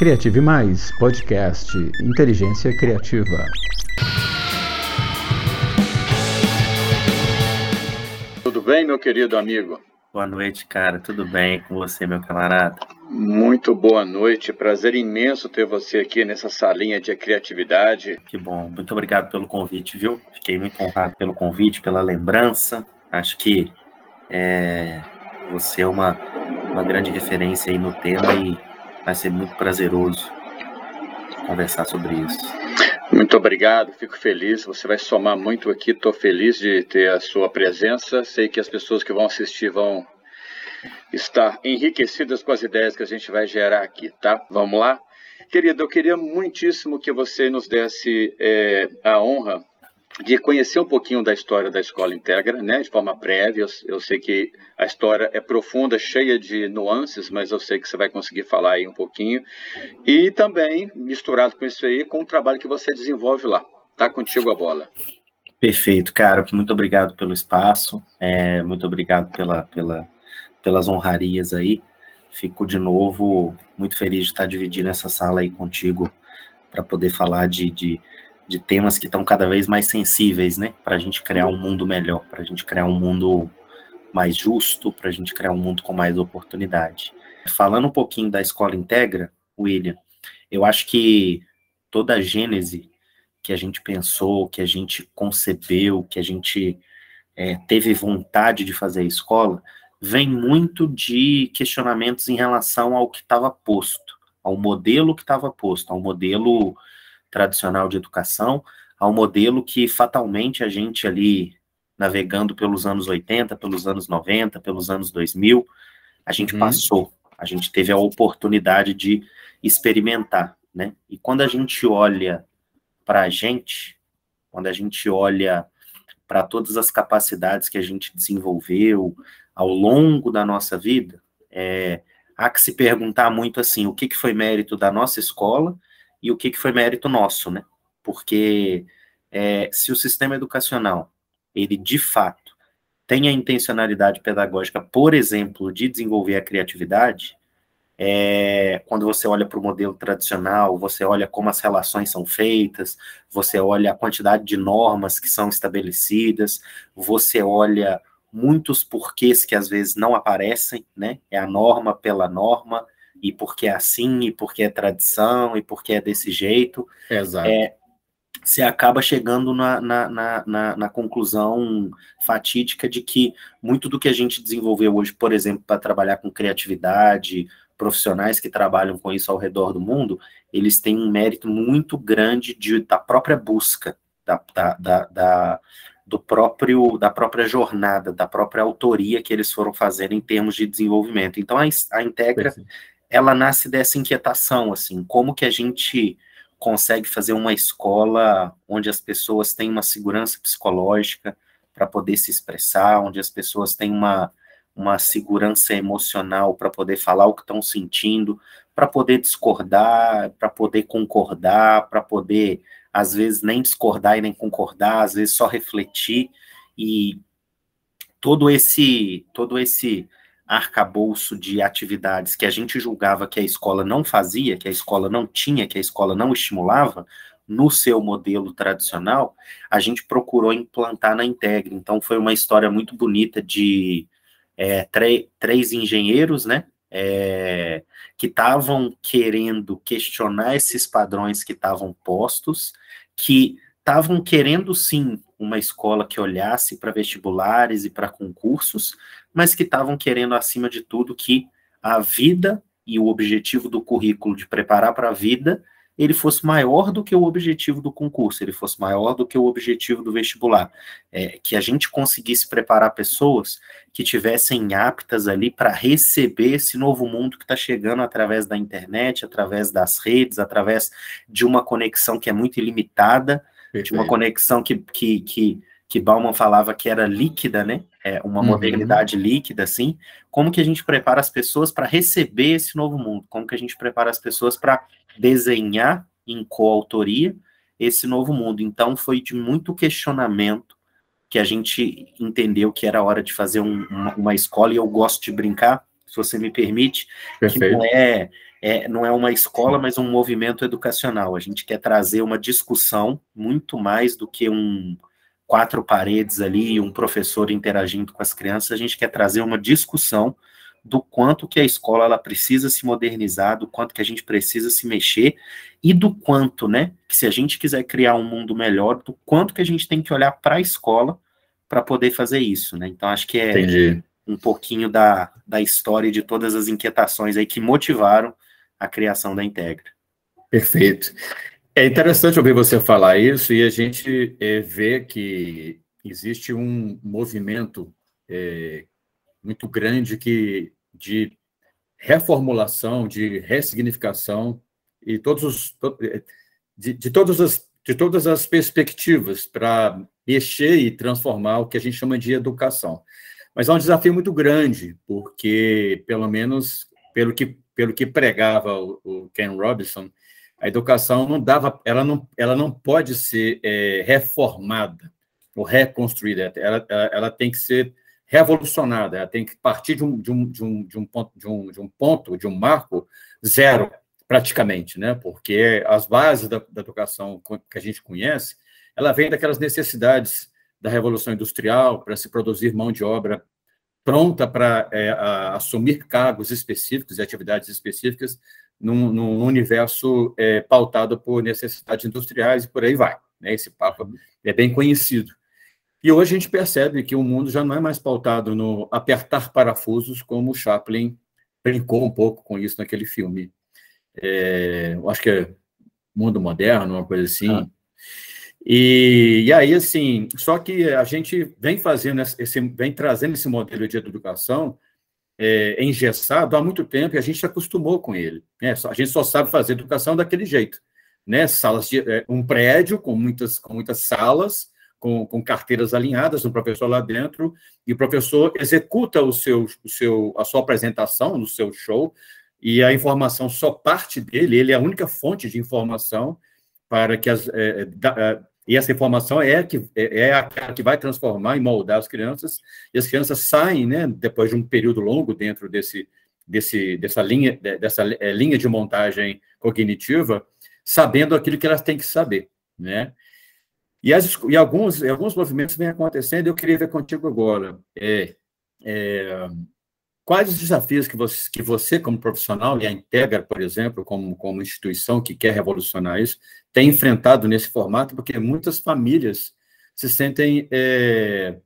Criative Mais, podcast Inteligência Criativa. Tudo bem, meu querido amigo? Boa noite, cara. Tudo bem com você, meu camarada? Muito boa noite. Prazer imenso ter você aqui nessa salinha de criatividade. Que bom. Muito obrigado pelo convite, viu? Fiquei muito honrado pelo convite, pela lembrança. Acho que é, você é uma, uma grande referência aí no tema e vai ser muito prazeroso conversar sobre isso. Muito obrigado, fico feliz. Você vai somar muito aqui. Estou feliz de ter a sua presença. Sei que as pessoas que vão assistir vão estar enriquecidas com as ideias que a gente vai gerar aqui, tá? Vamos lá? Querido, eu queria muitíssimo que você nos desse é, a honra de conhecer um pouquinho da história da Escola Integra, né, de forma prévia. Eu, eu, sei que a história é profunda, cheia de nuances, mas eu sei que você vai conseguir falar aí um pouquinho. E também, misturado com isso aí, com o trabalho que você desenvolve lá. Tá contigo a bola. Perfeito, cara. Muito obrigado pelo espaço, é, muito obrigado pela, pela, pelas honrarias aí. Fico de novo muito feliz de estar dividindo essa sala aí contigo para poder falar de, de de temas que estão cada vez mais sensíveis, né? Para a gente criar um mundo melhor, para a gente criar um mundo mais justo, para a gente criar um mundo com mais oportunidade. Falando um pouquinho da escola integra, William, eu acho que toda a gênese que a gente pensou, que a gente concebeu, que a gente é, teve vontade de fazer a escola, vem muito de questionamentos em relação ao que estava posto, ao modelo que estava posto, ao modelo tradicional de educação ao modelo que fatalmente a gente ali navegando pelos anos 80, pelos anos 90, pelos anos 2000, a gente uhum. passou, a gente teve a oportunidade de experimentar, né? E quando a gente olha para a gente, quando a gente olha para todas as capacidades que a gente desenvolveu ao longo da nossa vida, é, há que se perguntar muito assim, o que, que foi mérito da nossa escola e o que, que foi mérito nosso, né? Porque é, se o sistema educacional, ele de fato tem a intencionalidade pedagógica, por exemplo, de desenvolver a criatividade, é, quando você olha para o modelo tradicional, você olha como as relações são feitas, você olha a quantidade de normas que são estabelecidas, você olha muitos porquês que às vezes não aparecem, né? É a norma pela norma, e porque é assim, e porque é tradição, e porque é desse jeito. Exato. É, você acaba chegando na, na, na, na, conclusão fatídica de que muito do que a gente desenvolveu hoje, por exemplo, para trabalhar com criatividade, profissionais que trabalham com isso ao redor do mundo, eles têm um mérito muito grande de, da própria busca, da, da, da, do próprio da própria jornada, da própria autoria que eles foram fazendo em termos de desenvolvimento. Então a, a Integra ela nasce dessa inquietação, assim, como que a gente consegue fazer uma escola onde as pessoas têm uma segurança psicológica para poder se expressar, onde as pessoas têm uma, uma segurança emocional para poder falar o que estão sentindo, para poder discordar, para poder concordar, para poder, às vezes, nem discordar e nem concordar, às vezes só refletir, e todo esse, todo esse arcabouço de atividades que a gente julgava que a escola não fazia, que a escola não tinha, que a escola não estimulava, no seu modelo tradicional, a gente procurou implantar na Integre. Então, foi uma história muito bonita de é, três engenheiros, né, é, que estavam querendo questionar esses padrões que estavam postos, que estavam querendo sim uma escola que olhasse para vestibulares e para concursos, mas que estavam querendo, acima de tudo, que a vida e o objetivo do currículo de preparar para a vida ele fosse maior do que o objetivo do concurso, ele fosse maior do que o objetivo do vestibular. É, que a gente conseguisse preparar pessoas que tivessem aptas ali para receber esse novo mundo que está chegando através da internet, através das redes, através de uma conexão que é muito ilimitada, Perfeito. de uma conexão que, que, que, que Bauman falava que era líquida, né? É uma uhum. modernidade líquida, assim. Como que a gente prepara as pessoas para receber esse novo mundo? Como que a gente prepara as pessoas para desenhar em coautoria esse novo mundo? Então, foi de muito questionamento que a gente entendeu que era hora de fazer um, uma, uma, escola, e eu gosto de brincar, se você me permite, Perfeito. que não é é, não é uma escola, mas um movimento educacional. A gente quer trazer uma discussão muito mais do que um quatro paredes ali e um professor interagindo com as crianças. A gente quer trazer uma discussão do quanto que a escola ela precisa se modernizar, do quanto que a gente precisa se mexer e do quanto, né, que se a gente quiser criar um mundo melhor, do quanto que a gente tem que olhar para a escola para poder fazer isso, né? Então acho que é Entendi. um pouquinho da, da história e de todas as inquietações aí que motivaram a criação da Integra. Perfeito. É interessante ouvir você falar isso e a gente é, vê que existe um movimento é, muito grande que, de reformulação, de ressignificação e todos os, de, de, todas as, de todas as perspectivas para mexer e transformar o que a gente chama de educação. Mas é um desafio muito grande, porque, pelo menos, pelo que, pelo que pregava o, o Ken Robinson, a educação não dava, ela não, ela não pode ser é, reformada ou reconstruída, ela, ela, ela tem que ser revolucionada, ela tem que partir de um, de um, de um, de um, ponto, de um, de um ponto, de um marco zero, praticamente, né? porque as bases da, da educação que a gente conhece, ela vem daquelas necessidades da Revolução Industrial para se produzir mão de obra pronta para é, assumir cargos específicos e atividades específicas num, num universo é, pautado por necessidades industriais e por aí vai. Né? Esse papo é bem conhecido. E hoje a gente percebe que o mundo já não é mais pautado no apertar parafusos, como o Chaplin brincou um pouco com isso naquele filme. É, eu acho que é Mundo Moderno, uma coisa assim. Ah. E, e, aí, assim, só que a gente vem fazendo esse, vem trazendo esse modelo de educação é, engessado há muito tempo e a gente se acostumou com ele. Né? A gente só sabe fazer educação daquele jeito, né? Salas de é, um prédio com muitas com muitas salas com, com carteiras alinhadas, um professor lá dentro, e o professor executa o seu, o seu, a sua apresentação no seu show, e a informação só parte dele, ele é a única fonte de informação para que as. É, da, é, e essa informação é, que, é, é aquela que vai transformar e moldar as crianças, e as crianças saem, né, depois de um período longo dentro desse, desse, dessa, linha, dessa é, linha de montagem cognitiva, sabendo aquilo que elas têm que saber. Né? E, as, e alguns, alguns movimentos vêm acontecendo, eu queria ver contigo agora. É, é, quais os desafios que você, que você, como profissional, e a Integra, por exemplo, como, como instituição que quer revolucionar isso, tem enfrentado nesse formato, porque muitas famílias se sentem. É,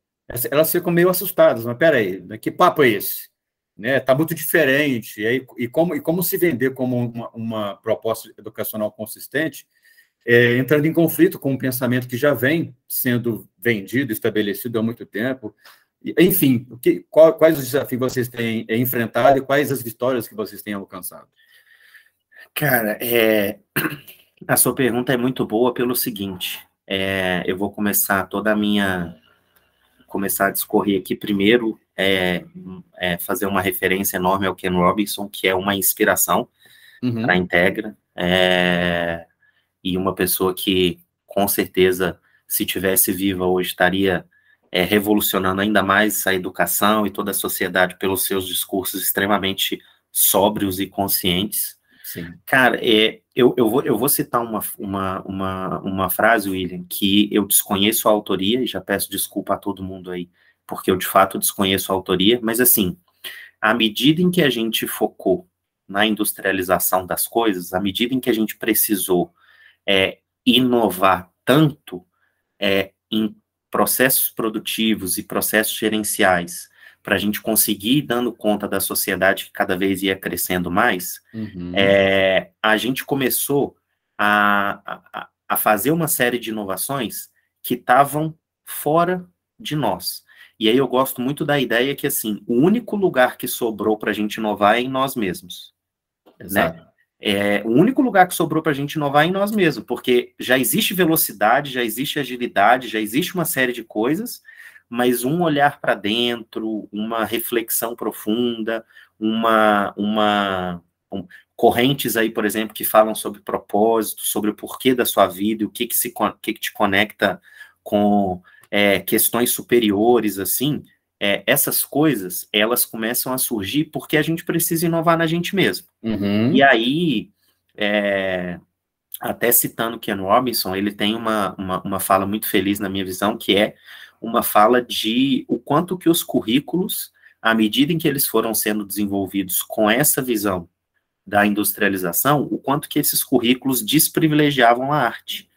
elas ficam meio assustadas, mas peraí, né, que papo é esse? Né, tá muito diferente, e, aí, e, como, e como se vender como uma, uma proposta educacional consistente é, entrando em conflito com um pensamento que já vem sendo vendido, estabelecido há muito tempo. Enfim, que, qual, quais os desafios vocês têm enfrentado e quais as vitórias que vocês têm alcançado? Cara, é, a sua pergunta é muito boa pelo seguinte: é, eu vou começar toda a minha. começar a discorrer aqui primeiro, é, é fazer uma referência enorme ao Ken Robinson, que é uma inspiração uhum. para a Integra. É, e uma pessoa que, com certeza, se tivesse viva hoje, estaria é, revolucionando ainda mais a educação e toda a sociedade pelos seus discursos extremamente sóbrios e conscientes. Sim. Cara, é, eu, eu, vou, eu vou citar uma, uma, uma, uma frase, William, que eu desconheço a autoria, e já peço desculpa a todo mundo aí, porque eu de fato desconheço a autoria, mas assim, à medida em que a gente focou na industrialização das coisas, à medida em que a gente precisou é, inovar tanto é, em processos produtivos e processos gerenciais para a gente conseguir dando conta da sociedade que cada vez ia crescendo mais, uhum. é, a gente começou a, a, a, fazer uma série de inovações que estavam fora de nós. E aí eu gosto muito da ideia que, assim, o único lugar que sobrou para a gente inovar é em nós mesmos. Né? Exato. Né? É, o único lugar que sobrou para a gente inovar é em nós mesmos, porque já existe velocidade, já existe agilidade, já existe uma série de coisas, mas um olhar para dentro, uma reflexão profunda, uma, uma um, correntes aí, por exemplo, que falam sobre propósito, sobre o porquê da sua vida, o que que, se, que, que te conecta com é, questões superiores, assim, é, essas coisas, elas começam a surgir porque a gente precisa inovar na gente mesmo. Uhum. E aí, é, até citando Ken Robinson, ele tem uma, uma, uma fala muito feliz na minha visão, que é uma fala de o quanto que os currículos, à medida em que eles foram sendo desenvolvidos com essa visão da industrialização, o quanto que esses currículos desprivilegiavam a arte,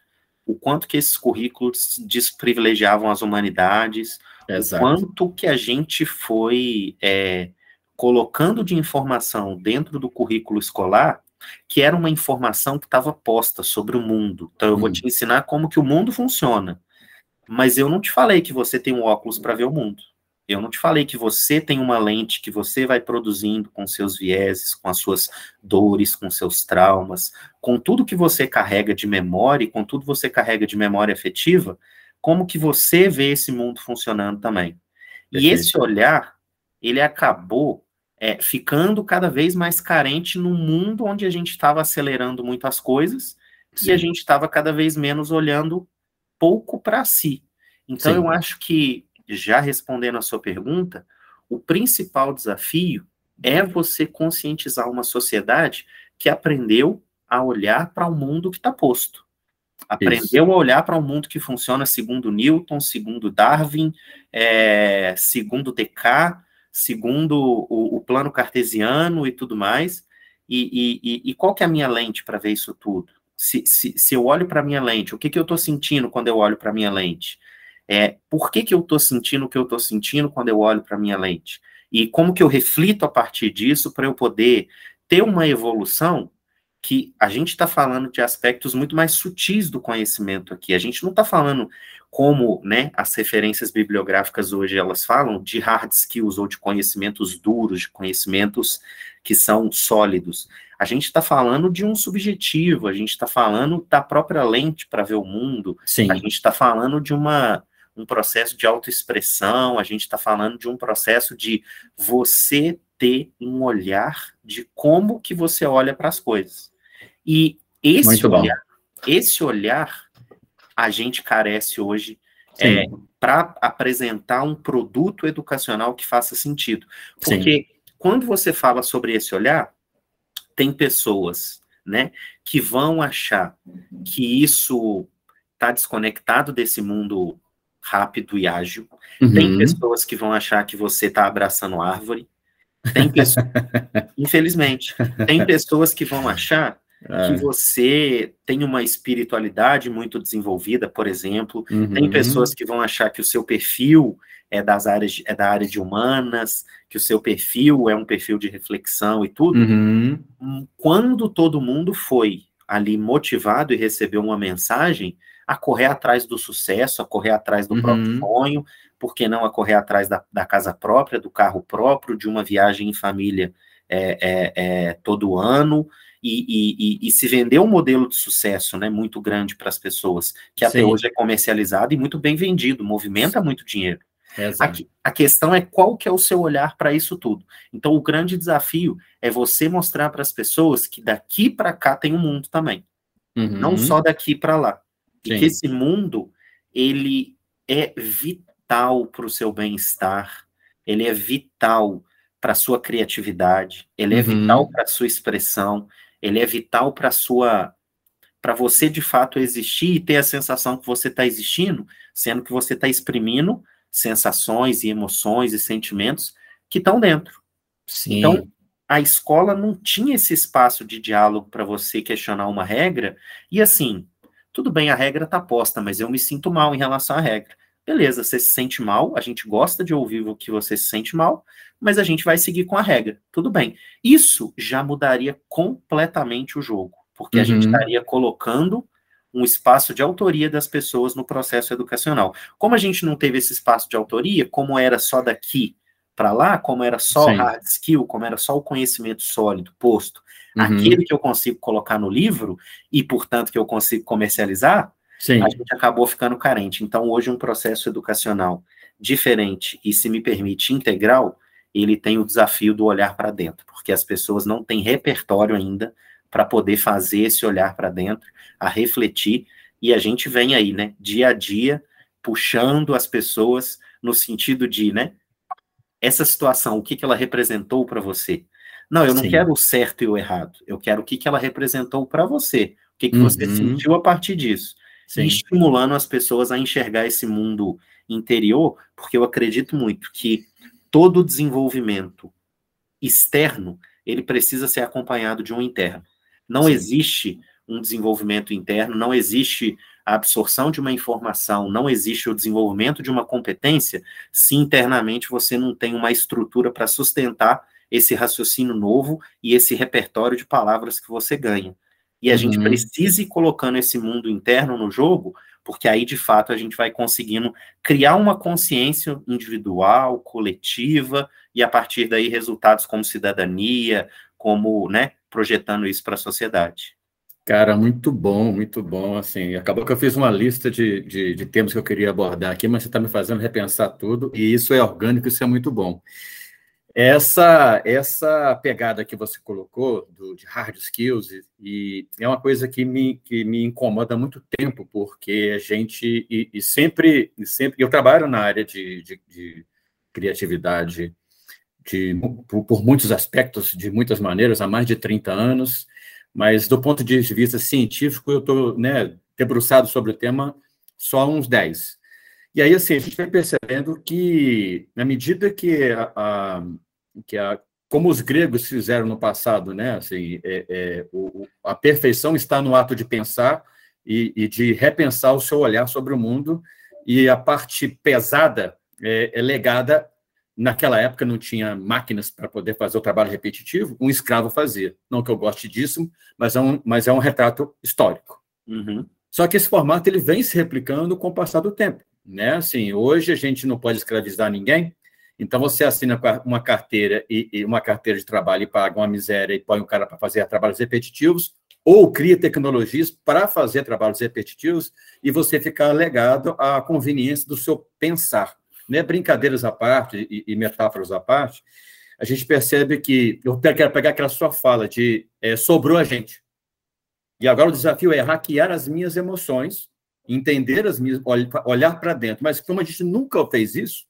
o quanto que esses currículos desprivilegiavam as humanidades, Exato. o quanto que a gente foi é, colocando de informação dentro do currículo escolar que era uma informação que estava posta sobre o mundo. Então eu hum. vou te ensinar como que o mundo funciona. Mas eu não te falei que você tem um óculos para ver o mundo. Eu não te falei que você tem uma lente que você vai produzindo com seus vieses, com as suas dores, com seus traumas, com tudo que você carrega de memória, com tudo que você carrega de memória afetiva, como que você vê esse mundo funcionando também. Perfeito. E esse olhar, ele acabou é, ficando cada vez mais carente num mundo onde a gente estava acelerando muito as coisas Sim. e a gente estava cada vez menos olhando pouco para si. Então, Sim. eu acho que já respondendo a sua pergunta, o principal desafio é você conscientizar uma sociedade que aprendeu a olhar para o mundo que está posto. Aprendeu Isso. a olhar para um mundo que funciona segundo Newton, segundo Darwin, é, segundo Descartes, segundo o, o, plano cartesiano e tudo mais. E, e, e qual que é a minha lente para ver isso tudo? Se, se, se eu olho para a minha lente, o que, que eu estou sentindo quando eu olho para a minha lente? É, por que, que eu estou sentindo o que eu estou sentindo quando eu olho para a minha lente? E como que eu reflito a partir disso para eu poder ter uma evolução que a gente está falando de aspectos muito mais sutis do conhecimento aqui. A gente não está falando como né, as referências bibliográficas hoje elas falam de hard skills ou de conhecimentos duros, de conhecimentos que são sólidos. A gente está falando de um subjetivo, a gente está falando da própria lente para ver o mundo, Sim. a gente está falando de uma um processo de autoexpressão, a gente está falando de um processo de você ter um olhar de como que você olha para as coisas. E esse olhar, esse olhar, a gente carece hoje é, para apresentar um produto educacional que faça sentido. Porque Sim. quando você fala sobre esse olhar, tem pessoas né, que vão achar que isso está desconectado desse mundo rápido e ágil. Uhum. Tem pessoas que vão achar que você está abraçando árvore. Tem pessoas, infelizmente, tem pessoas que vão achar é. que você tem uma espiritualidade muito desenvolvida, por exemplo. Uhum. Tem pessoas que vão achar que o seu perfil é das áreas é da área de humanas, que o seu perfil é um perfil de reflexão e tudo. Uhum. Quando todo mundo foi ali motivado e recebeu uma mensagem, a correr atrás do sucesso, a correr atrás do uhum. próprio sonho, por que não a correr atrás da, da, casa própria, do carro próprio, de uma viagem em família é, é, é todo ano, e, e, e, se vender um modelo de sucesso né, muito grande para as pessoas, que até Sim. hoje é comercializado e muito bem vendido, movimenta muito dinheiro. A, a, questão é qual que é o seu olhar para isso tudo. Então, o grande desafio é você mostrar para as pessoas que daqui para cá tem um mundo também. Uhum. Não só daqui para lá. Sim. E que esse mundo, ele é vital para o seu bem-estar, ele é vital para a sua criatividade, ele é uhum. vital para a sua expressão, ele é vital para sua para você de fato existir e ter a sensação que você está existindo, sendo que você está exprimindo sensações e emoções e sentimentos que estão dentro. Sim. Então, a escola não tinha esse espaço de diálogo para você questionar uma regra, e assim, tudo bem, a regra está posta, mas eu me sinto mal em relação à regra. Beleza, você se sente mal, a gente gosta de ouvir o que você se sente mal, mas a gente vai seguir com a regra. Tudo bem. Isso já mudaria completamente o jogo, porque uhum. a gente uhum. estaria colocando um espaço de autoria das pessoas no processo educacional. Como a gente não teve esse espaço de autoria, como era só daqui para lá, como era só Sim. hard skill, como era só o conhecimento sólido posto, uhum. aquele que eu consigo colocar no livro e, portanto, que eu consigo comercializar, Sim. a gente acabou ficando carente. Então, hoje, um processo educacional diferente e, se me permite, integral, ele tem o desafio do olhar para dentro, porque as pessoas não têm repertório ainda para poder fazer esse olhar para dentro, a refletir, e a gente vem aí, né, dia a dia, puxando as pessoas no sentido de, né, essa situação, o que, que ela representou para você. Não, eu não Sim. quero o certo e o errado. Eu quero o que, que ela representou para você. O que, que uhum. você sentiu a partir disso. Sim. estimulando as pessoas a enxergar esse mundo interior, porque eu acredito muito que todo desenvolvimento externo ele precisa ser acompanhado de um interno. Não Sim. existe um desenvolvimento interno, não existe a absorção de uma informação, não existe o desenvolvimento de uma competência se internamente você não tem uma estrutura para sustentar esse raciocínio novo e esse repertório de palavras que você ganha. E a uhum. gente precisa ir colocando esse mundo interno no jogo, porque aí de fato a gente vai conseguindo criar uma consciência individual, coletiva, e a partir daí resultados como cidadania, como, né, projetando isso para a sociedade. Cara, muito bom, muito bom. Assim, acabou que eu fiz uma lista de, de, de temas que eu queria abordar aqui, mas você está me fazendo repensar tudo, e isso é orgânico, isso é muito bom. Essa essa pegada que você colocou do, de hard skills e, e é uma coisa que me, que me incomoda há muito tempo, porque a gente e, e sempre e sempre eu trabalho na área de, de, de criatividade de, por, por, muitos aspectos, de muitas maneiras, há mais de 30 anos. Mas do ponto de vista científico, eu estou né, debruçado sobre o tema só há uns 10. E aí, assim, a gente vai percebendo que, na medida que a, que a como os gregos fizeram no passado, né? Assim, é, é, o, a perfeição está no ato de pensar e, e, de repensar o seu olhar sobre o mundo, e a parte pesada é, é legada. Naquela época não tinha máquinas para poder fazer o trabalho repetitivo, um escravo fazia. Não que eu goste disso, mas é um, mas é um retrato histórico. Uhum. Só que esse formato ele vem se replicando com o passar do tempo. Né? Assim, hoje a gente não pode escravizar ninguém, então você assina uma carteira e, e, uma carteira de trabalho e paga uma miséria e põe o cara para fazer trabalhos repetitivos, ou cria tecnologias para fazer trabalhos repetitivos e você fica legado à conveniência do seu pensar. Né? Brincadeiras à parte e, e metáforas à parte, a gente percebe que eu quero pegar aquela sua fala de é, sobrou a gente. E agora o desafio é hackear as minhas emoções, entender as minhas, olhar para dentro. Mas como a gente nunca fez isso,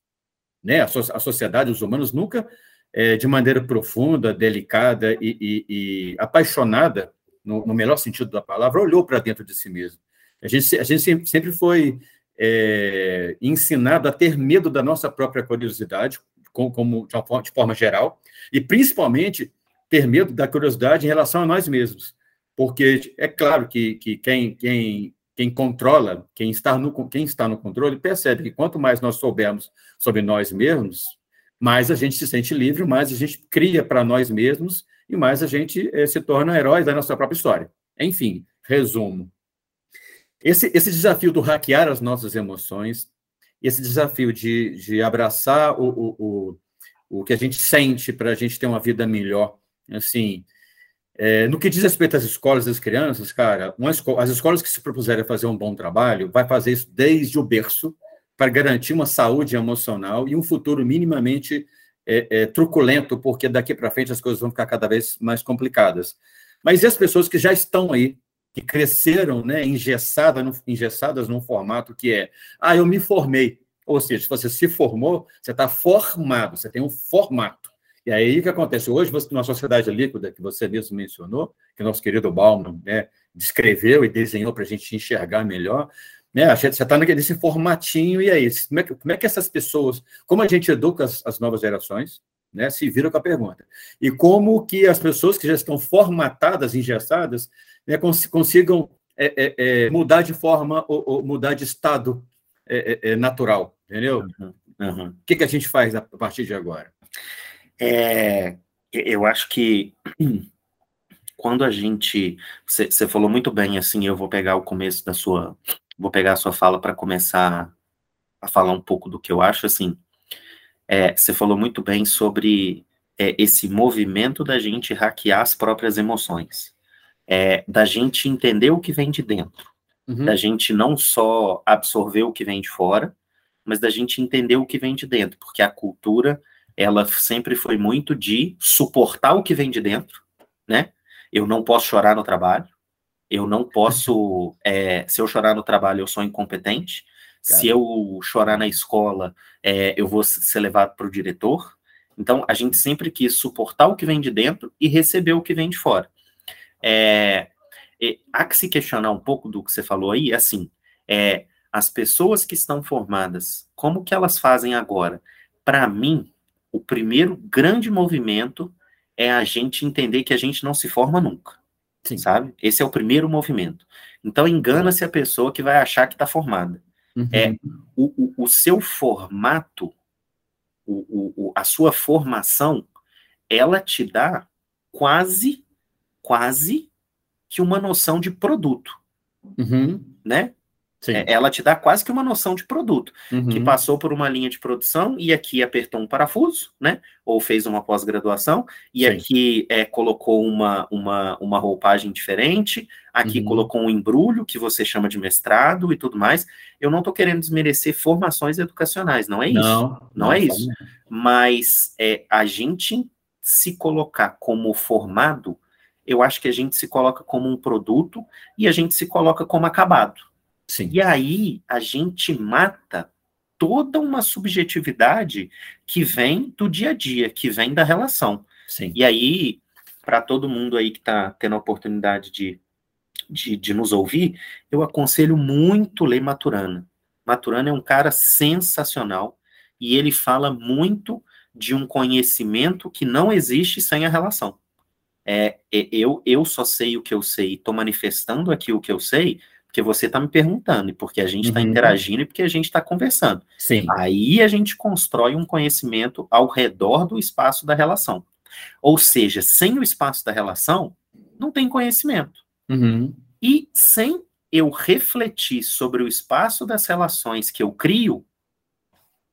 né? A, so a sociedade, os humanos nunca, é, de maneira profunda, delicada e, e, e apaixonada, no, no, melhor sentido da palavra, olhou para dentro de si mesmo. A gente, a gente sempre foi é, ensinado a ter medo da nossa própria curiosidade, como, como de, forma, de forma geral, e principalmente ter medo da curiosidade em relação a nós mesmos. Porque é claro que, que quem, quem quem controla, quem está, no, quem está no controle, percebe que quanto mais nós soubermos sobre nós mesmos, mais a gente se sente livre, mais a gente cria para nós mesmos e mais a gente eh, se torna herói da nossa própria história. Enfim, resumo. Esse, esse desafio do hackear as nossas emoções, esse desafio de, de abraçar o, o, o, o que a gente sente para a gente ter uma vida melhor, assim, é, no que diz respeito às escolas às crianças, cara, as escolas que se propuserem a fazer um bom trabalho, vai fazer isso desde o berço, para garantir uma saúde emocional e um futuro minimamente é, é, truculento, porque daqui para frente as coisas vão ficar cada vez mais complicadas. Mas e as pessoas que já estão aí, que cresceram né, engessadas, no, engessadas num formato que é, ah, eu me formei. Ou seja, se você se formou, você está formado, você tem um formato. E aí o que acontece? Hoje, você, numa sociedade líquida, que você mesmo mencionou, que nosso querido Bauman né, descreveu e desenhou para a gente enxergar melhor, né, você está nesse formatinho, e aí? Como é, que, como é que essas pessoas, como a gente educa as, as novas gerações, né, se viram com a pergunta. E como que as pessoas que já estão formatadas, engessadas, né, cons consigam é, é, é, mudar de forma ou, ou mudar de estado é, é, é, natural, entendeu? Uhum, uhum. O que, que a gente faz a partir de agora? É, eu acho que quando a gente. Você falou muito bem, assim, eu vou pegar o começo da sua. Vou pegar a sua fala para começar a falar um pouco do que eu acho, assim. É, você falou muito bem sobre é, esse movimento da gente hackear as próprias emoções, é, da gente entender o que vem de dentro, uhum. da gente não só absorver o que vem de fora, mas da gente entender o que vem de dentro, porque a cultura ela sempre foi muito de suportar o que vem de dentro, né? Eu não posso chorar no trabalho, eu não posso. É, se eu chorar no trabalho, eu sou incompetente. Se eu chorar na escola, é, eu vou ser levado para o diretor. Então, a gente sempre quis suportar o que vem de dentro e receber o que vem de fora. É, é, há que se questionar um pouco do que você falou aí, assim, é, as pessoas que estão formadas, como que elas fazem agora? Para mim, o primeiro grande movimento é a gente entender que a gente não se forma nunca. Sim. Sabe? Esse é o primeiro movimento. Então, engana-se a pessoa que vai achar que está formada. Uhum. É o, o, o, seu formato, o, a sua formação, ela te dá quase, quase que uma noção de produto. Uhum. Né? É, ela te dá quase que uma noção de produto, uhum. que passou por uma linha de produção e aqui apertou um parafuso, né? Ou fez uma pós-graduação, e Sim. aqui é, colocou uma, uma, uma roupagem diferente, aqui uhum. colocou um embrulho que você chama de mestrado e tudo mais. Eu não estou querendo desmerecer formações educacionais, não é isso. Não, não, não é isso. Mas é, a gente se colocar como formado, eu acho que a gente se coloca como um produto e a gente se coloca como acabado. Sim. E aí a gente mata toda uma subjetividade que vem do dia a dia, que vem da relação. Sim. E aí, para todo mundo aí que está tendo a oportunidade de, de, de, nos ouvir, eu aconselho muito ler Maturana. Maturana é um cara sensacional e ele fala muito de um conhecimento que não existe sem a relação. É, é eu, eu só sei o que eu sei, estou manifestando aqui o que eu sei, porque você está me perguntando, e porque a gente está uhum. interagindo e porque a gente está conversando. Sim. Aí a gente constrói um conhecimento ao redor do espaço da relação. Ou seja, sem o espaço da relação, não tem conhecimento. Uhum. E sem eu refletir sobre o espaço das relações que eu crio,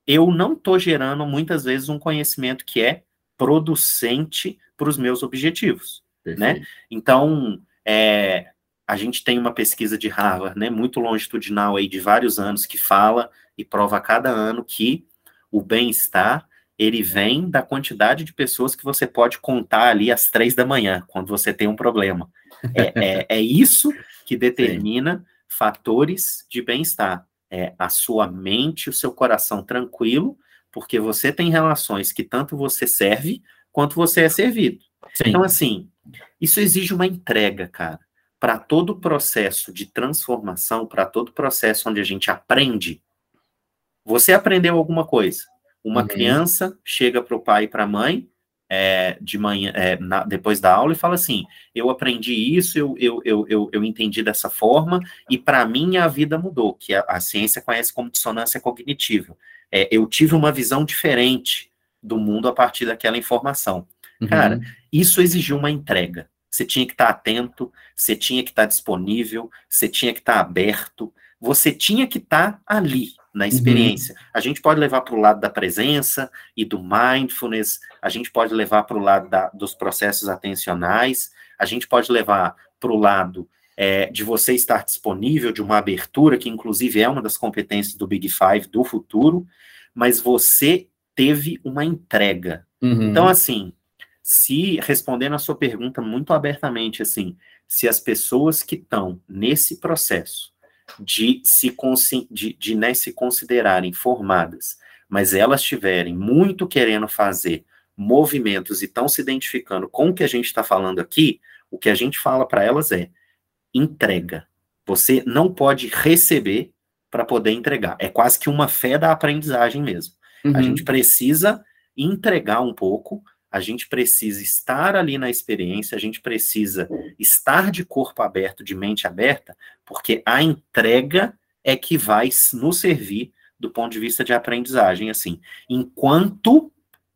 eu não estou gerando muitas vezes um conhecimento que é producente para os meus objetivos, né? Então, é, a gente tem uma pesquisa de Harvard, né, muito longitudinal aí de vários anos que fala e prova a cada ano que o bem-estar ele vem da quantidade de pessoas que você pode contar ali às três da manhã, quando você tem um problema. É, é, é isso que determina Sim. fatores de bem-estar. É a sua mente, o seu coração tranquilo, porque você tem relações que tanto você serve quanto você é servido. Sim. Então, assim, isso exige uma entrega, cara para todo o processo de transformação, para todo o processo onde a gente aprende, você aprendeu alguma coisa. Uma uhum. criança chega para o pai e para a mãe é, de manhã, é, na, depois da aula e fala assim: eu aprendi isso, eu, eu, eu, eu, eu entendi dessa forma, e para mim a vida mudou, que a, a, ciência conhece como dissonância cognitiva. É, eu tive uma visão diferente do mundo a partir daquela informação. Uhum. Cara, isso exigiu uma entrega você tinha que estar atento, você tinha que estar disponível, você tinha que estar aberto, você tinha que estar ali na uhum. experiência. Uhum. A gente pode levar para o lado da presença e do mindfulness, a gente pode levar para o lado da, dos processos atencionais, a gente pode levar para o lado é, de você estar disponível, de uma abertura, que inclusive é uma das competências do Big Five do futuro, mas você teve uma entrega. Uhum. Então, assim, se respondendo a sua pergunta muito abertamente, assim, se as pessoas que estão nesse processo de se, de, de né, se considerarem formadas, mas elas estiverem muito querendo fazer movimentos e estão se identificando com o que a gente está falando aqui, o que a gente fala para elas é entrega. Você não pode receber para poder entregar. É quase que uma fé da aprendizagem mesmo. Uhum. A gente precisa entregar um pouco a gente precisa estar ali na experiência, a gente precisa estar de corpo aberto, de mente aberta, porque a entrega é que vai nos servir do ponto de vista de aprendizagem, assim. Enquanto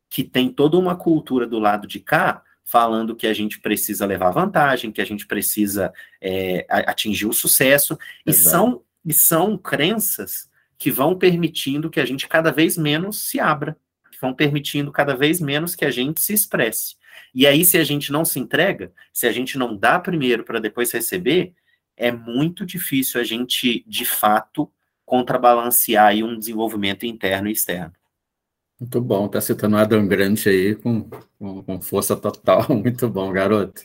que tem toda uma cultura do lado de cá, falando que a gente precisa levar vantagem, que a gente precisa é, atingir o sucesso, e são, e são crenças que vão permitindo que a gente cada vez menos se abra vão permitindo cada vez menos que a gente se expresse. E aí, se a gente não se entrega, se a gente não dá primeiro para depois receber, é muito difícil a gente, de fato, contrabalancear um desenvolvimento interno e externo. Muito bom, tá citando Adam Grant aí com, com, com, força total, muito bom, garoto.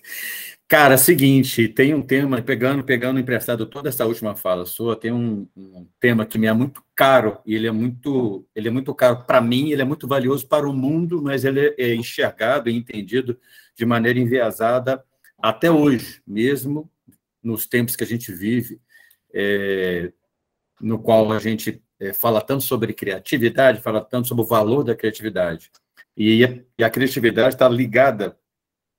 Cara, seguinte, tem um tema, pegando, pegando emprestado toda essa última fala sua, tem um, um tema que me é muito caro, e ele é muito, ele é muito caro para mim, ele é muito valioso para o mundo, mas ele é enxergado e entendido de maneira enviesada até hoje, mesmo nos tempos que a gente vive, é, no qual a gente é, fala tanto sobre criatividade, fala tanto sobre o valor da criatividade. E, e a criatividade está ligada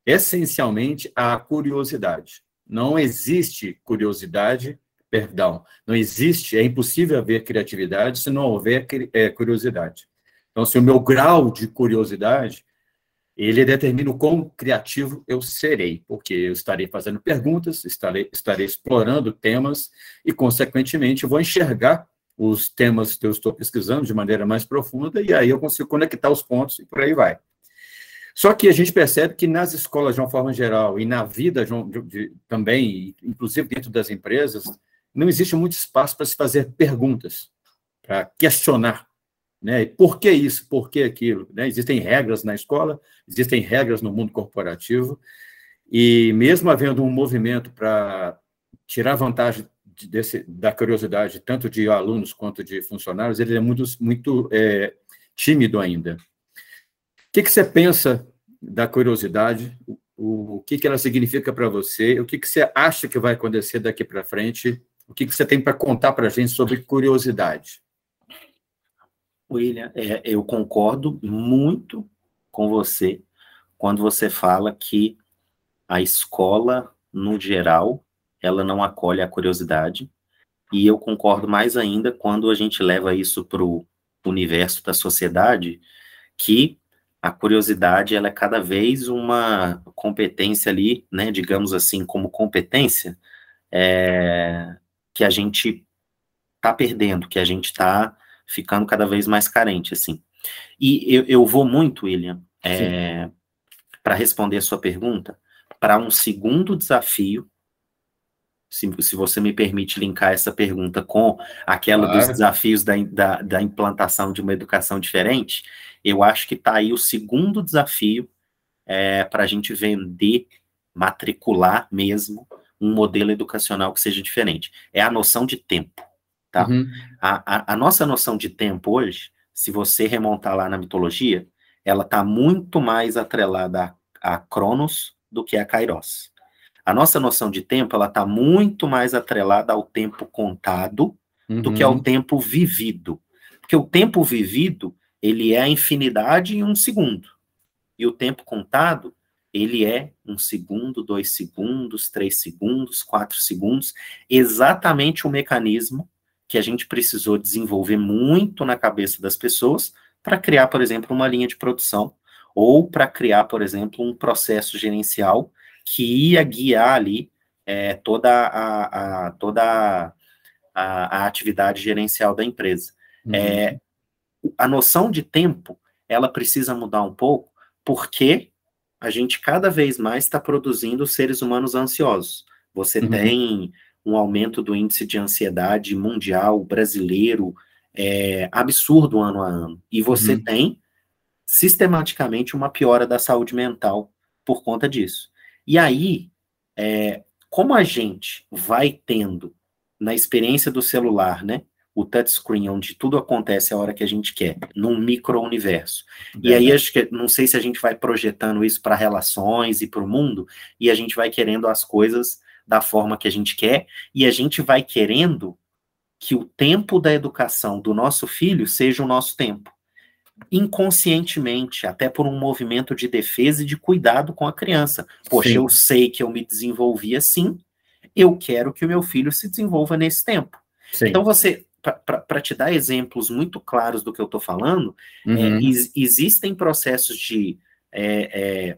essencialmente à curiosidade. Não existe curiosidade, perdão, não existe, é impossível haver criatividade se não houver é, curiosidade. Então, se o meu grau de curiosidade, ele determina o quão criativo eu serei, porque eu estarei fazendo perguntas, estarei, estarei explorando temas e, consequentemente, vou enxergar os temas que eu estou pesquisando de maneira mais profunda e aí eu consigo conectar os pontos e por aí vai. Só que a gente percebe que nas escolas, de uma forma geral, e na vida de, de, também, inclusive dentro das empresas, não existe muito espaço para se fazer perguntas, para questionar. Né? Por que isso? Por que aquilo? Né? Existem regras na escola, existem regras no mundo corporativo, e mesmo havendo um movimento para tirar vantagem desse, da curiosidade, tanto de alunos quanto de funcionários, ele é muito, muito é, tímido ainda que, que você pensa da curiosidade? O, o que, que ela significa para você? O que, que você acha que vai acontecer daqui para frente? O que, que você tem para contar para a gente sobre curiosidade? William, é, eu concordo muito com você quando você fala que a escola, no geral, ela não acolhe a curiosidade, e eu concordo mais ainda quando a gente leva isso para o universo da sociedade, que a curiosidade ela é cada vez uma competência ali, né, digamos assim, como competência, é, que a gente está perdendo, que a gente está ficando cada vez mais carente, assim. E eu, eu vou muito, William, é, para responder a sua pergunta, para um segundo desafio, se, se você me permite linkar essa pergunta com aquela claro. dos desafios da, da, da implantação de uma educação diferente, eu acho que está aí o segundo desafio é, para a gente vender, matricular mesmo um modelo educacional que seja diferente. É a noção de tempo. Tá? Uhum. A, a, a, nossa noção de tempo hoje, se você remontar lá na mitologia, ela está muito mais atrelada a, a Cronos do que a Kairos. A nossa noção de tempo, ela está muito mais atrelada ao tempo contado uhum. do que ao uhum. tempo vivido. Porque o tempo vivido, ele é a infinidade em um segundo. E o tempo contado, ele é um segundo, dois segundos, três segundos, quatro segundos, exatamente o mecanismo que a gente precisou desenvolver muito na cabeça das pessoas para criar, por exemplo, uma linha de produção ou para criar, por exemplo, um processo gerencial que ia guiar ali é, toda, a, a toda a, a, atividade gerencial da empresa. Uhum. É, a noção de tempo, ela precisa mudar um pouco, porque a gente cada vez mais está produzindo seres humanos ansiosos. Você uhum. tem um aumento do índice de ansiedade mundial, brasileiro, é, absurdo ano a ano. E você uhum. tem sistematicamente uma piora da saúde mental por conta disso. E aí, é, como a gente vai tendo na experiência do celular, né? O touchscreen, onde tudo acontece a hora que a gente quer, num micro-universo. E aí, acho que, não sei se a gente vai projetando isso para relações e para o mundo, e a gente vai querendo as coisas da forma que a gente quer, e a gente vai querendo que o tempo da educação do nosso filho seja o nosso tempo. Inconscientemente, até por um movimento de defesa e de cuidado com a criança. Poxa, Sim. eu sei que eu me desenvolvi assim, eu quero que o meu filho se desenvolva nesse tempo. Sim. Então você para te dar exemplos muito claros do que eu estou falando, é, uhum. é, is, existem processos de é, é,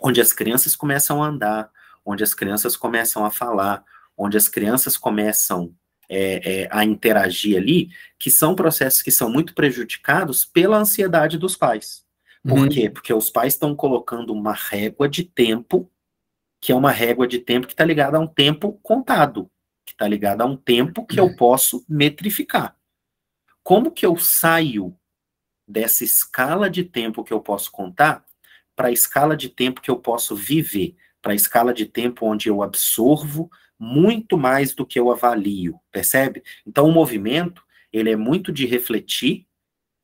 onde as crianças começam a andar, onde as crianças começam a falar, onde as crianças começam é, é, a interagir ali, que são processos que são muito prejudicados pela ansiedade dos pais. Por uhum. quê? Porque os pais estão colocando uma régua de tempo, que é uma régua de tempo que está ligada a um tempo contado que está ligada a um tempo que eu uhum. posso metrificar. Como que eu saio dessa escala de tempo que eu posso contar para a escala de tempo que eu posso viver? para a escala de tempo onde eu absorvo muito mais do que eu avalio, percebe? Então, o movimento, ele é muito de refletir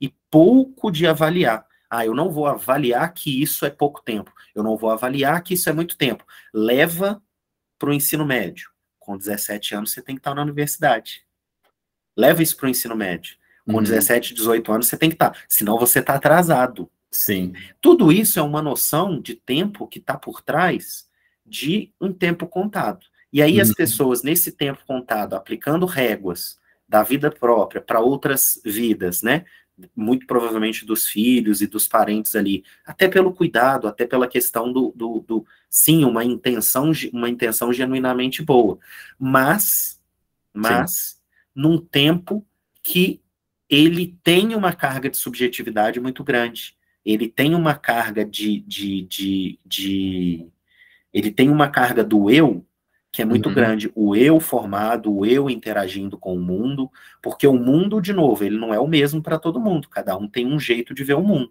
e pouco de avaliar. Ah, eu não vou avaliar que isso é pouco tempo. Eu não vou avaliar que isso é muito tempo. Leva para o ensino médio. Com 17 anos, você tem que estar na universidade. Leva isso para o ensino médio. Com uhum. 17, 18 anos, você tem que estar. Senão você está atrasado. Sim. Tudo isso é uma noção de tempo que está por trás de um tempo contado. E aí uhum. as pessoas, nesse tempo contado, aplicando réguas da vida própria para outras vidas, né? Muito provavelmente dos filhos e dos parentes ali, até pelo cuidado, até pela questão do, do, do sim, uma intenção, uma intenção genuinamente boa, mas, mas sim. num tempo que ele tem uma carga de subjetividade muito grande, ele tem uma carga de, de, de, de ele tem uma carga do eu que é muito uhum. grande, o eu formado, o eu interagindo com o mundo, porque o mundo, de novo, ele não é o mesmo para todo mundo, cada um tem um jeito de ver o mundo.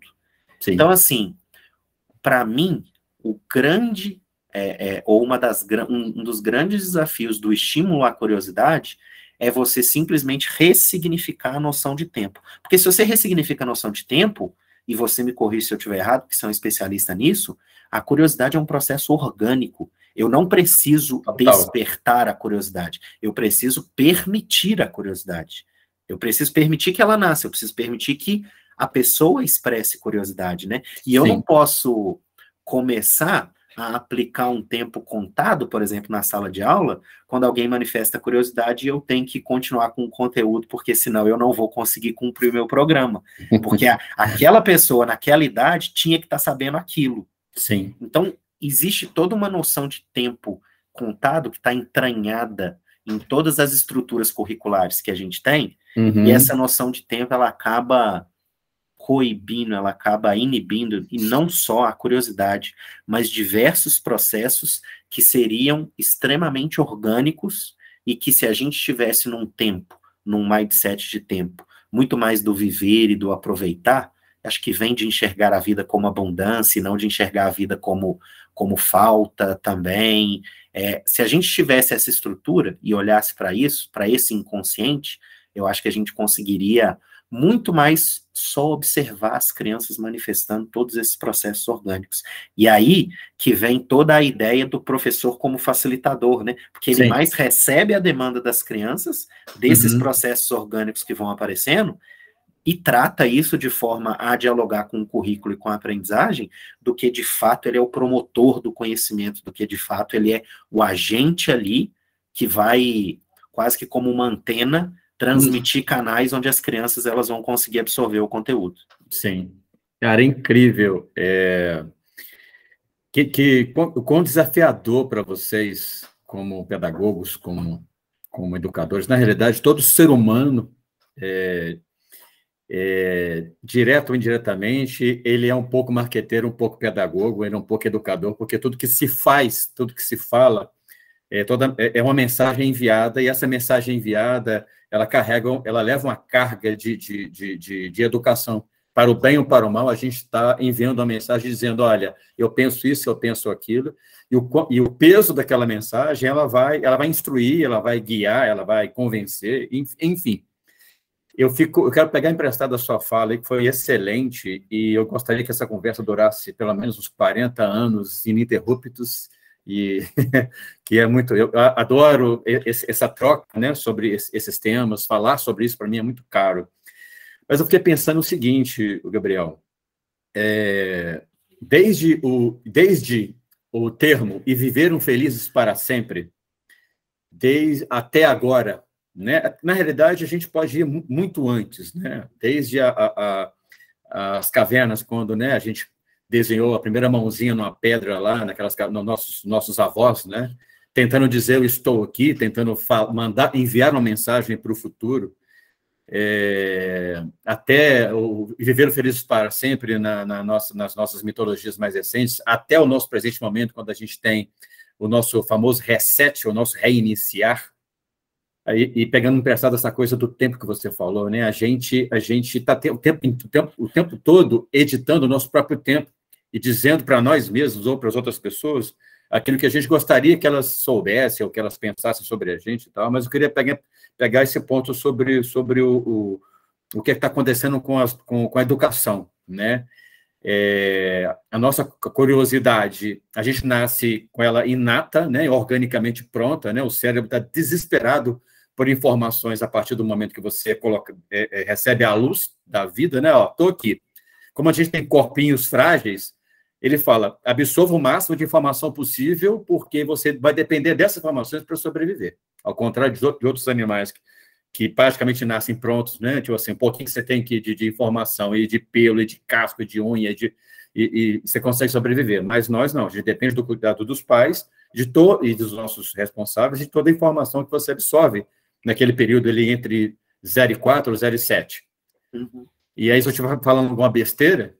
Sim. Então, assim, para mim, o grande, é, é, ou uma das, um, um dos grandes desafios do estímulo à curiosidade é você simplesmente ressignificar a noção de tempo. Porque se você ressignifica a noção de tempo, e você me corrige se eu estiver errado, porque você é um especialista nisso, a curiosidade é um processo orgânico. Eu não preciso despertar a curiosidade, eu preciso permitir a curiosidade. Eu preciso permitir que ela nasça, eu preciso permitir que a pessoa expresse curiosidade, né? E eu Sim. não posso começar a aplicar um tempo contado, por exemplo, na sala de aula, quando alguém manifesta curiosidade, eu tenho que continuar com o conteúdo, porque senão eu não vou conseguir cumprir o meu programa. Porque a, aquela pessoa, naquela idade, tinha que estar tá sabendo aquilo. Sim. Então, existe toda uma noção de tempo contado que está entranhada em todas as estruturas curriculares que a gente tem, uhum. e essa noção de tempo ela acaba coibindo, ela acaba inibindo, e não só a curiosidade, mas diversos processos que seriam extremamente orgânicos e que se a gente estivesse num tempo, num mindset de tempo, muito mais do viver e do aproveitar, acho que vem de enxergar a vida como abundância e não de enxergar a vida como como falta também. É, se a gente tivesse essa estrutura e olhasse para isso, para esse inconsciente, eu acho que a gente conseguiria muito mais só observar as crianças manifestando todos esses processos orgânicos. E aí que vem toda a ideia do professor como facilitador, né? Porque ele Sim. mais recebe a demanda das crianças, desses uhum. processos orgânicos que vão aparecendo, e trata isso de forma a dialogar com o currículo e com a aprendizagem, do que de fato ele é o promotor do conhecimento, do que de fato ele é o agente ali que vai quase que como uma antena transmitir canais onde as crianças elas vão conseguir absorver o conteúdo. Sim, cara, é incrível. É... Que, que quão desafiador para vocês como pedagogos, como como educadores, na realidade todo ser humano é, é, direto ou indiretamente, ele é um pouco marqueteiro, um pouco pedagogo, ele é um pouco educador, porque tudo que se faz, tudo que se fala, é, toda, é, é uma mensagem enviada, e essa mensagem enviada, ela carrega, ela leva uma carga de, de, de, de, de educação. Para o bem ou para o mal, a gente está enviando uma mensagem dizendo, olha, eu penso isso, eu penso aquilo, e o, e o peso daquela mensagem, ela vai, ela vai instruir, ela vai guiar, ela vai convencer, enfim. Eu, fico, eu quero pegar emprestado a sua fala, que foi excelente, e eu gostaria que essa conversa durasse pelo menos uns 40 anos ininterruptos, e que é muito. Eu adoro esse, essa troca né, sobre esses temas, falar sobre isso para mim é muito caro. Mas eu fiquei pensando o seguinte, Gabriel, é, desde, o, desde o termo e viveram felizes para sempre, desde até agora, né? Na realidade, a gente pode ir muito antes, né? desde a, a, a, as cavernas, quando né, a gente desenhou a primeira mãozinha numa pedra lá, naquelas nos nossos, nossos avós, né? tentando dizer eu estou aqui, tentando mandar enviar uma mensagem para o futuro, é, até o viver felizes para sempre na, na nossa, nas nossas mitologias mais recentes, até o nosso presente momento, quando a gente tem o nosso famoso reset, o nosso reiniciar, E pegando emprestado essa coisa do tempo que você falou, né? A gente a gente está o tempo, o, tempo, o tempo todo editando o nosso próprio tempo e dizendo para nós mesmos ou para as outras pessoas aquilo que a gente gostaria que elas soubessem ou que elas pensassem sobre a gente e tal, mas eu queria pegar, pegar esse ponto sobre, sobre o, o, o que é está acontecendo com, as, com, com a educação, né? É, a nossa curiosidade, a gente nasce com ela inata, né, organicamente pronta, né, o cérebro está desesperado por informações a partir do momento que você coloca, é, é, recebe a luz da vida, né, ó, tô aqui. Como a gente tem corpinhos frágeis, ele fala, absorva o máximo de informação possível, porque você vai depender dessas informações para sobreviver. Ao contrário de outros animais que, que praticamente nascem prontos, né? Tipo assim, um pouquinho que você tem que, de, de informação, e de pelo, e de casco, e de unha, de, e, e, você consegue sobreviver. Mas nós não, a gente depende do cuidado dos pais de to, e dos nossos responsáveis de toda a informação que você absorve naquele período ali entre 0 e 4 ou 0 e 7. Uhum. E aí, se eu estiver falando alguma besteira,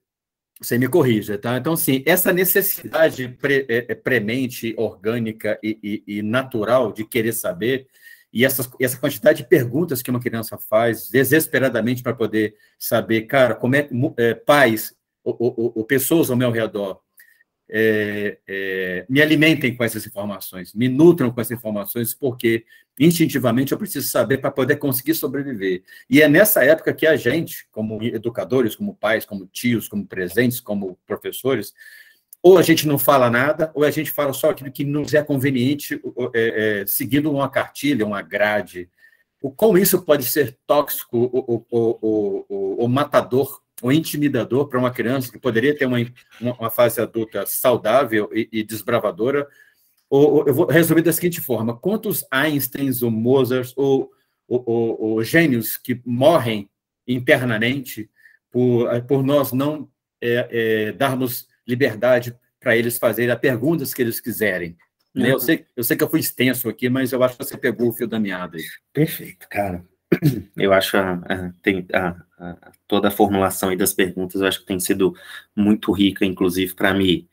você me corrija, tá? Então, sim, essa necessidade pre, é, é, premente, orgânica e, e, e, natural de querer saber, e essa, essa quantidade de perguntas que uma criança faz desesperadamente para poder saber, cara, como é, é pais ou, ou, ou, pessoas ao meu redor é, é, me alimentem com essas informações, me nutram com essas informações, porque instintivamente eu preciso saber para poder conseguir sobreviver. E é nessa época que a gente, como educadores, como pais, como tios, como presentes, como professores, ou a gente não fala nada, ou a gente fala só aquilo que nos é conveniente, é, é, seguindo uma cartilha, uma grade. O como isso pode ser tóxico ou, ou, ou, ou matador ou intimidador para uma criança que poderia ter uma, uma fase adulta saudável e, e desbravadora, ou, eu vou resumir da seguinte forma: quantos Einsteins ou Mozart ou, ou, ou, ou gênios que morrem internamente por, por nós não é, é, darmos liberdade para eles fazerem as perguntas que eles quiserem? Uhum. Eu, sei, eu sei que eu fui extenso aqui, mas eu acho que você pegou o fio da meada aí. Perfeito, cara. Eu acho a, a, tem, a, toda a formulação aí das perguntas, eu acho que tem sido muito rica, inclusive para me,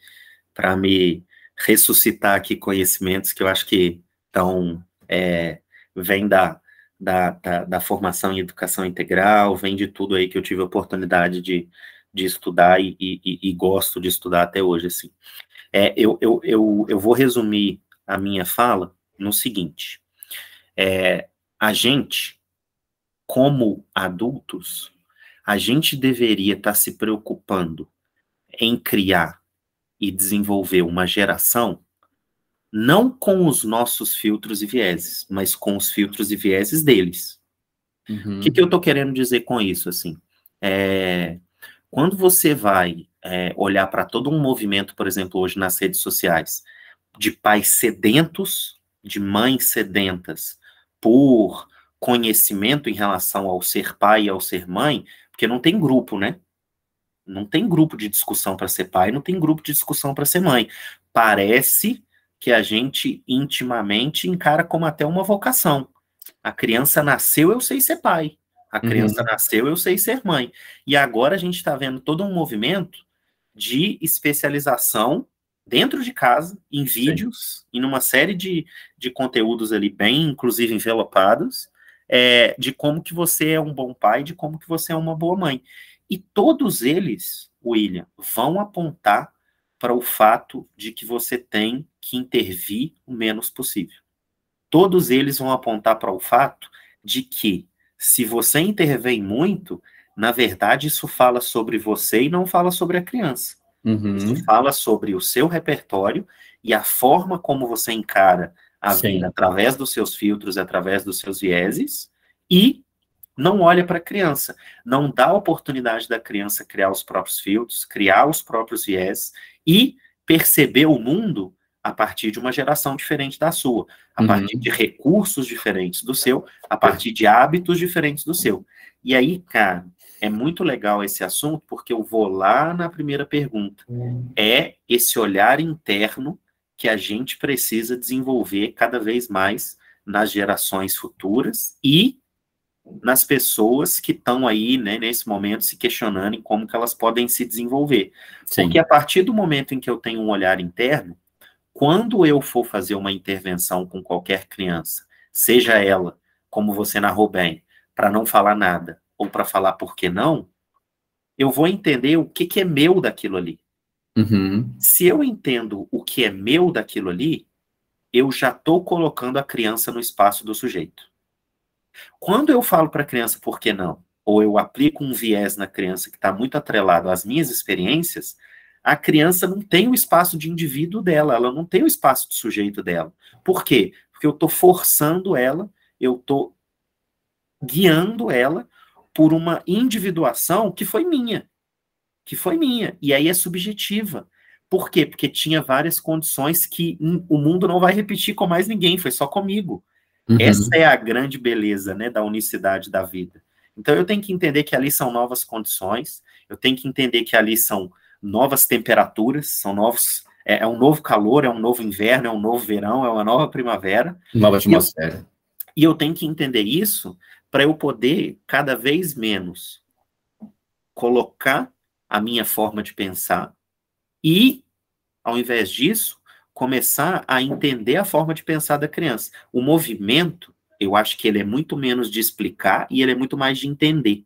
me ressuscitar aqui conhecimentos que eu acho que estão, é, vem da, da, da, da, formação em educação integral, vem de tudo aí que eu tive a oportunidade de, de estudar e, e, e gosto de estudar até hoje, assim. É, eu, eu, eu, eu vou resumir a minha fala no seguinte, é, a gente, como adultos, a gente deveria estar tá se preocupando em criar e desenvolver uma geração não com os nossos filtros e vieses, mas com os filtros e vieses deles. Uhum. O que, que eu estou querendo dizer com isso? Assim, é, quando você vai é, olhar para todo um movimento, por exemplo, hoje nas redes sociais, de pais sedentos, de mães sedentas, por conhecimento em relação ao ser pai e ao ser mãe, porque não tem grupo, né? Não tem grupo de discussão para ser pai, não tem grupo de discussão para ser mãe. Parece que a gente intimamente encara como até uma vocação. A criança nasceu, eu sei ser pai. A criança uhum. nasceu, eu sei ser mãe. E agora a gente está vendo todo um movimento de especialização dentro de casa, em vídeos, Sim. e numa série de, de conteúdos ali bem, inclusive envelopados, é, de como que você é um bom pai, de como que você é uma boa mãe. E todos eles, William, vão apontar para o fato de que você tem que intervir o menos possível. Todos eles vão apontar para o fato de que, se você intervém muito, na verdade, isso fala sobre você e não fala sobre a criança. Uhum. Isso fala sobre o seu repertório e a forma como você encara a Sim. vida através dos seus filtros, através dos seus vieses, e não olha para a criança, não dá a oportunidade da criança criar os próprios filtros, criar os próprios viés e perceber o mundo a partir de uma geração diferente da sua, a uhum. partir de recursos diferentes do seu, a partir de hábitos diferentes do seu. E aí, cara, é muito legal esse assunto, porque eu vou lá na primeira pergunta. Uhum. É esse olhar interno que a gente precisa desenvolver cada vez mais nas gerações futuras e nas pessoas que estão aí, né, nesse momento, se questionando em como que elas podem se desenvolver. Sim. Porque a partir do momento em que eu tenho um olhar interno, quando eu for fazer uma intervenção com qualquer criança, seja ela, como você narrou bem, para não falar nada, ou para falar por que não, eu vou entender o que, que é meu daquilo ali. Uhum. Se eu entendo o que é meu daquilo ali, eu já estou colocando a criança no espaço do sujeito. Quando eu falo para a criança por que não, ou eu aplico um viés na criança que está muito atrelado às minhas experiências, a criança não tem o espaço de indivíduo dela, ela não tem o espaço de sujeito dela. Por quê? Porque eu estou forçando ela, eu estou guiando ela por uma individuação que foi minha. Que foi minha. E aí é subjetiva. Por quê? Porque tinha várias condições que o mundo não vai repetir com mais ninguém, foi só comigo. Uhum. Essa é a grande beleza né, da unicidade da vida. Então eu tenho que entender que ali são novas condições, eu tenho que entender que ali são novas temperaturas, são novos. É, é um novo calor, é um novo inverno, é um novo verão, é uma nova primavera. Nova atmosfera. E eu, e eu tenho que entender isso para eu poder cada vez menos colocar a minha forma de pensar e, ao invés disso, começar a entender a forma de pensar da criança. O movimento, eu acho que ele é muito menos de explicar e ele é muito mais de entender.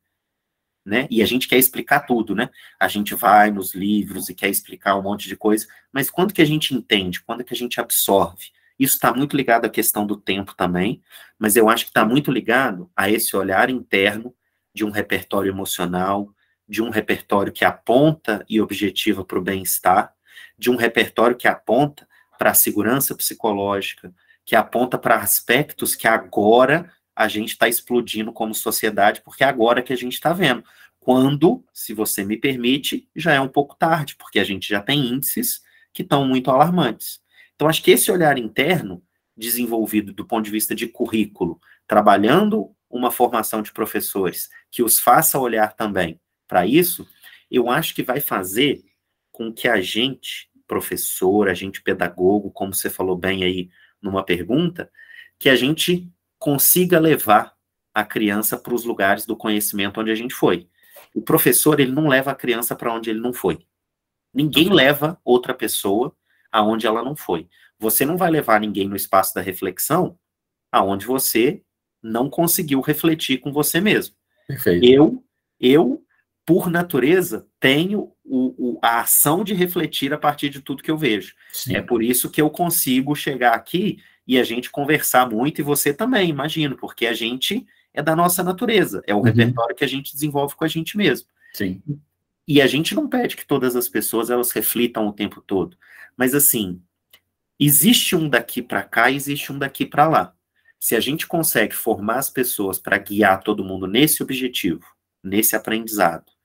Né? E a gente quer explicar tudo, né? A gente vai nos livros e quer explicar um monte de coisa, mas quando que a gente entende? Quando que a gente absorve? Isso está muito ligado à questão do tempo também, mas eu acho que está muito ligado a esse olhar interno de um repertório emocional, de um repertório que aponta e objetiva para o bem-estar, de um repertório que aponta para a segurança psicológica, que aponta para aspectos que agora a gente está explodindo como sociedade, porque é agora que a gente está vendo. Quando, se você me permite, já é um pouco tarde, porque a gente já tem índices que estão muito alarmantes. Então, acho que esse olhar interno, desenvolvido do ponto de vista de currículo, trabalhando uma formação de professores que os faça olhar também para isso, eu acho que vai fazer com que a gente, professor, a gente pedagogo, como você falou bem aí numa pergunta, que a gente consiga levar a criança para os lugares do conhecimento onde a gente foi. O professor, ele não leva a criança para onde ele não foi. Ninguém leva outra pessoa aonde ela não foi. Você não vai levar ninguém no espaço da reflexão aonde você não conseguiu refletir com você mesmo. Perfeito. Eu, eu por natureza, tenho o, o, a ação de refletir a partir de tudo que eu vejo. Sim. É por isso que eu consigo chegar aqui e a gente conversar muito, e você também, imagino, porque a gente é da nossa natureza, é o uhum. repertório que a gente desenvolve com a gente mesmo. Sim. E a gente não pede que todas as pessoas elas reflitam o tempo todo. Mas assim, existe um daqui para cá, existe um daqui para lá. Se a gente consegue formar as pessoas para guiar todo mundo nesse objetivo, nesse aprendizado,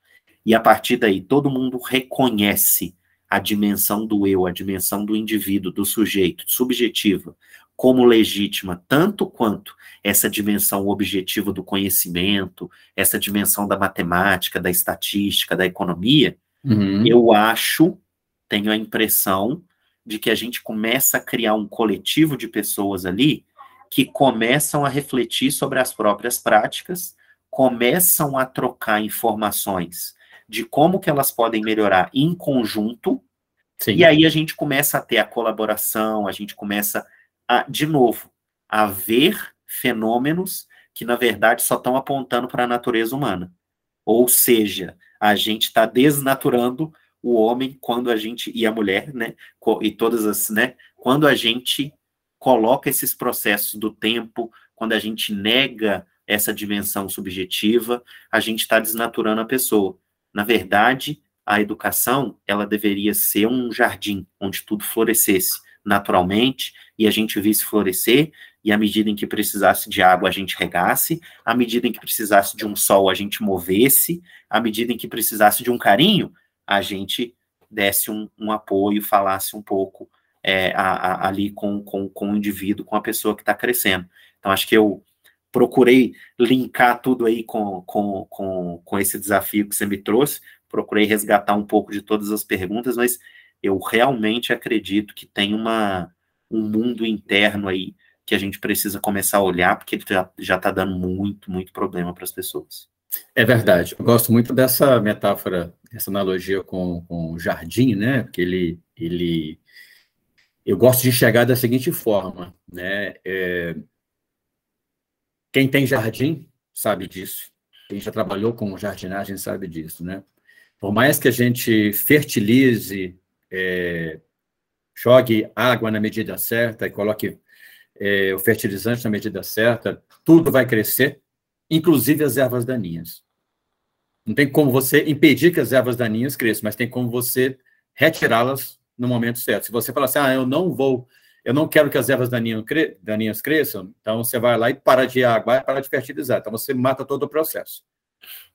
e a partir daí todo mundo reconhece a dimensão do eu, a dimensão do indivíduo, do sujeito, subjetiva, como legítima, tanto quanto essa dimensão objetiva do conhecimento, essa dimensão da matemática, da estatística, da economia, uhum. eu acho, tenho a impressão de que a gente começa a criar um coletivo de pessoas ali que começam a refletir sobre as próprias práticas, começam a trocar informações de como que elas podem melhorar em conjunto, Sim. e aí a gente começa a ter a colaboração, a gente começa a, de novo, a ver fenômenos que, na verdade, só estão apontando para a natureza humana. Ou seja, a gente está desnaturando o homem quando a gente, e a mulher, né, e todas as, né, quando a gente coloca esses processos do tempo, quando a gente nega essa dimensão subjetiva, a gente está desnaturando a pessoa. Na verdade, a educação, ela deveria ser um jardim onde tudo florescesse naturalmente e a gente visse florescer e à medida em que precisasse de água a gente regasse, à medida em que precisasse de um sol a gente movesse, à medida em que precisasse de um carinho a gente desse um, um apoio, falasse um pouco é, a, a, ali com, com, com o indivíduo, com a pessoa que está crescendo. Então acho que eu procurei linkar tudo aí com, com, com, com esse desafio que você me trouxe, procurei resgatar um pouco de todas as perguntas, mas eu realmente acredito que tem uma, um mundo interno aí que a gente precisa começar a olhar, porque ele já está dando muito, muito problema para as pessoas. É verdade. Eu gosto muito dessa metáfora, essa analogia com, com o jardim, né? Porque ele, ele, eu gosto de enxergar da seguinte forma, né? É, quem tem jardim sabe disso. Quem já trabalhou com jardinagem sabe disso, né? Por mais que a gente fertilize é, jogue água na medida certa e coloque é, o fertilizante na medida certa, tudo vai crescer, inclusive as ervas daninhas. Não tem como você impedir que as ervas daninhas cresçam, mas tem como você retirá-las no momento certo. Se você falar assim, ah, eu não vou, eu não quero que as ervas daninhas, daninhas cresçam, então você vai lá e para de água, para de fertilizar. Então você mata todo o processo.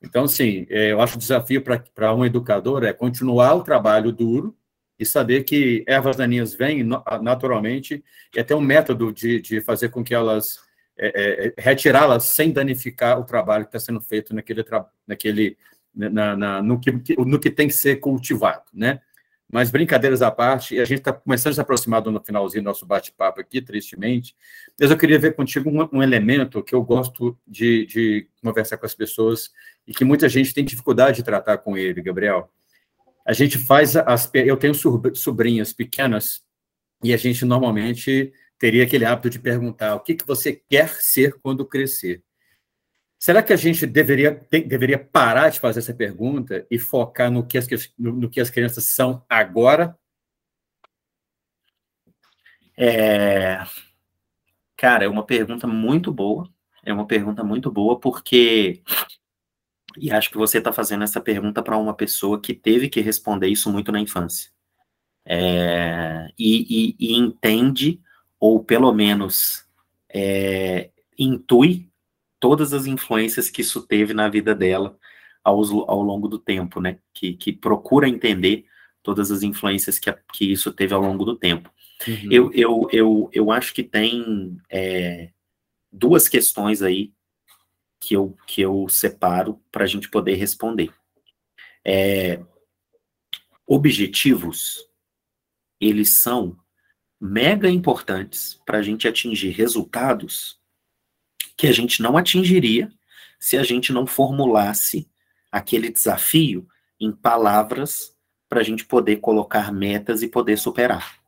Então, sim, é, eu acho que o desafio para um educador é continuar o trabalho duro e saber que ervas daninhas vêm naturalmente e até um método de, de fazer com que elas é, é, retirá-las sem danificar o trabalho que está sendo feito naquele, naquele na, na, no, que, no que tem que ser cultivado, né? Mas brincadeiras à parte, a gente está começando a se aproximar do finalzinho do nosso bate-papo aqui, tristemente, mas eu queria ver contigo um, um elemento que eu gosto de, de, conversar com as pessoas e que muita gente tem dificuldade de tratar com ele, Gabriel. A gente faz as. Eu tenho sobrinhas pequenas e a gente normalmente teria aquele hábito de perguntar o que, que você quer ser quando crescer. Será que a gente deveria, deveria parar de fazer essa pergunta e focar no que as, no, no que as crianças são agora? É... Cara, é uma pergunta muito boa. É uma pergunta muito boa, porque. E acho que você está fazendo essa pergunta para uma pessoa que teve que responder isso muito na infância. É... E, e, e, entende, ou pelo menos é... intui todas as influências que isso teve na vida dela ao, ao longo do tempo, né? Que, que procura entender todas as influências que, que isso teve ao longo do tempo. Uhum. Eu, eu, eu, eu acho que tem é, duas questões aí que eu, que eu separo para a gente poder responder. É, objetivos, eles são mega importantes para a gente atingir resultados que a gente não atingiria se a gente não formulasse aquele desafio em palavras para a gente poder colocar metas e poder superar.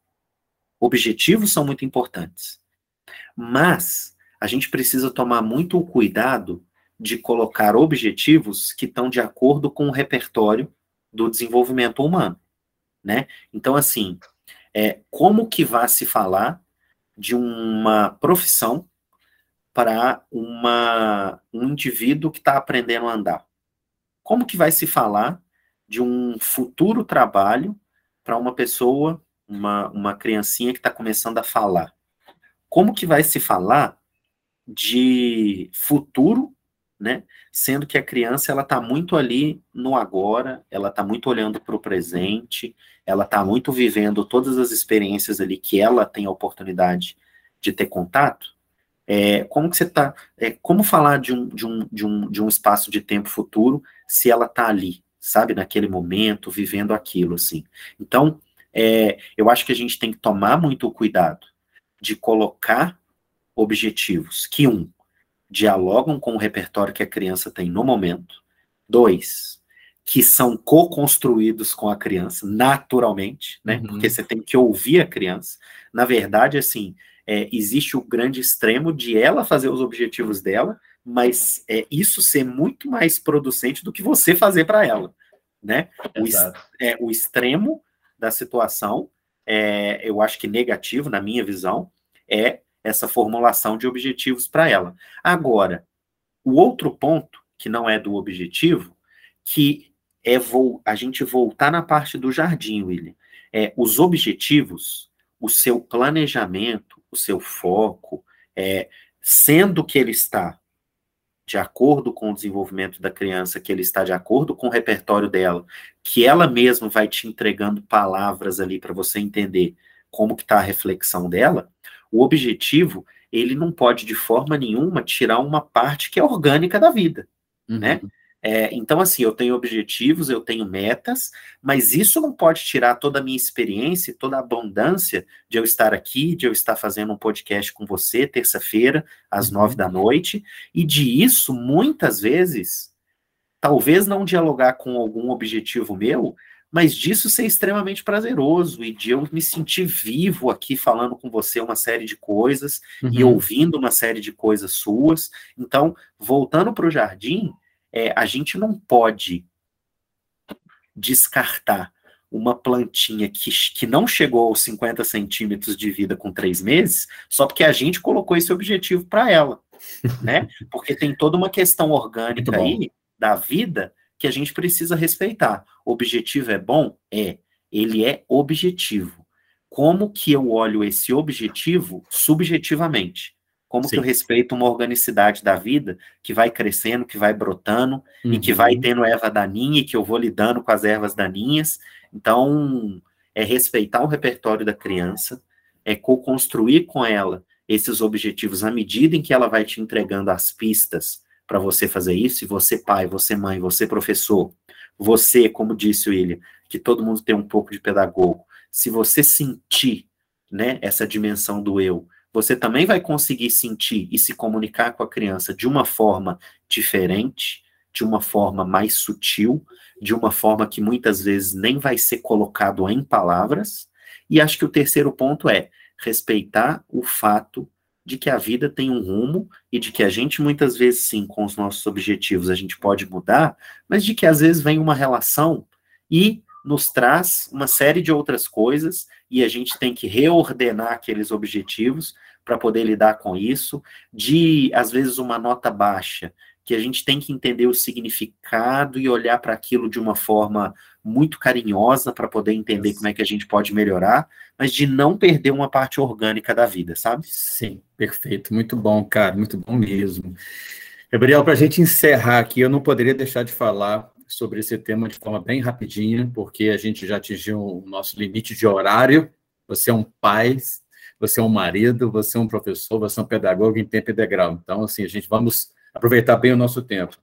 Objetivos são muito importantes, mas a gente precisa tomar muito cuidado de colocar objetivos que estão de acordo com o repertório do desenvolvimento humano, né? Então, assim, é, como que vai se falar de uma profissão para uma, um indivíduo que está aprendendo a andar? Como que vai se falar de um futuro trabalho para uma pessoa, uma, uma criancinha que está começando a falar? Como que vai se falar de futuro, né? Sendo que a criança ela está muito ali no agora, ela está muito olhando para o presente, ela está muito vivendo todas as experiências ali que ela tem a oportunidade de ter contato. É, como que você está? É, como falar de um, de, um, de, um, de um espaço de tempo futuro se ela está ali, sabe, naquele momento, vivendo aquilo, assim. Então, é, eu acho que a gente tem que tomar muito cuidado de colocar objetivos que, um, dialogam com o repertório que a criança tem no momento, dois, que são co-construídos com a criança, naturalmente, né? Uhum. Porque você tem que ouvir a criança. Na verdade, assim, é, existe o grande extremo de ela fazer os objetivos dela, mas é, isso ser muito mais producente do que você fazer para ela, né? O, é, o, extremo da situação, é, eu acho que negativo, na minha visão, é essa formulação de objetivos para ela. Agora, o outro ponto, que não é do objetivo, que é a gente voltar na parte do jardim, William. É, os objetivos, o seu planejamento, o seu foco, é, sendo que ele está de acordo com o desenvolvimento da criança, que ele está de acordo com o repertório dela, que ela mesma vai te entregando palavras ali para você entender como que está a reflexão dela, o objetivo, ele não pode de forma nenhuma tirar uma parte que é orgânica da vida, né? uhum. né? É, então, assim, eu tenho objetivos, eu tenho metas, mas isso não pode tirar toda a minha experiência, toda a abundância de eu estar aqui, de eu estar fazendo um podcast com você, terça-feira, às uhum. nove da noite, e de isso, muitas vezes, talvez não dialogar com algum objetivo meu, mas disso ser extremamente prazeroso e de eu me sentir vivo aqui falando com você uma série de coisas uhum. e ouvindo uma série de coisas suas. Então, voltando para o jardim é, a gente não pode descartar uma plantinha que, que não chegou aos 50 centímetros de vida com três meses, só porque a gente colocou esse objetivo para ela, né? Porque tem toda uma questão orgânica aí da vida que a gente precisa respeitar. O objetivo é bom? É. Ele é objetivo. Como que eu olho esse objetivo subjetivamente? Como Sim. que eu respeito uma organicidade da vida que vai crescendo, que vai brotando uhum. e que vai uhum. tendo erva daninha e que eu vou lidando com as ervas daninhas. Então, é respeitar o repertório da criança, é co-construir com ela esses objetivos à medida em que ela vai te entregando as pistas para você fazer isso, e você pai, você mãe, você professor, você, como disse o William, que todo mundo tem um pouco de pedagogo, se você sentir né, essa dimensão do eu, você também vai conseguir sentir e se comunicar com a criança de uma forma diferente, de uma forma mais sutil, de uma forma que muitas vezes nem vai ser colocado em palavras. E acho que o terceiro ponto é respeitar o fato de que a vida tem um rumo e de que a gente muitas vezes sim, com os nossos objetivos, a gente pode mudar, mas de que às vezes vem uma relação e nos traz uma série de outras coisas e a gente tem que reordenar aqueles objetivos para poder lidar com isso, de às vezes uma nota baixa, que a gente tem que entender o significado e olhar para aquilo de uma forma muito carinhosa para poder entender como é que a gente pode melhorar, mas de não perder uma parte orgânica da vida, sabe? Sim, perfeito, muito bom, cara, muito bom mesmo. Gabriel, para a gente encerrar aqui, eu não poderia deixar de falar sobre esse tema de forma bem rapidinha, porque a gente já atingiu o nosso limite de horário. Você é um pai, você é um marido, você é um professor, você é um pedagogo em tempo integral. Então, assim, a gente vamos aproveitar bem o nosso tempo.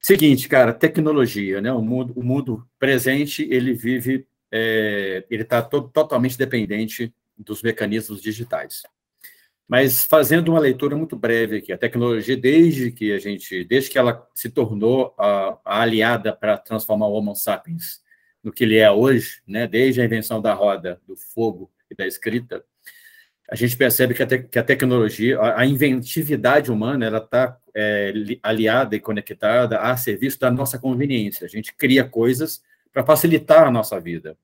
Seguinte, cara, tecnologia, né? O mundo, o mundo presente, ele vive, é, ele está totalmente dependente dos mecanismos digitais. Mas fazendo uma leitura muito breve aqui, a tecnologia, desde que a gente, desde que ela se tornou a, a aliada para transformar o Homo sapiens no que ele é hoje, né, desde a invenção da roda, do fogo e da escrita, a gente percebe que a, te, que a tecnologia, a, a, inventividade humana, ela está é, aliada e conectada a serviço da nossa conveniência. A gente cria coisas para facilitar a nossa vida.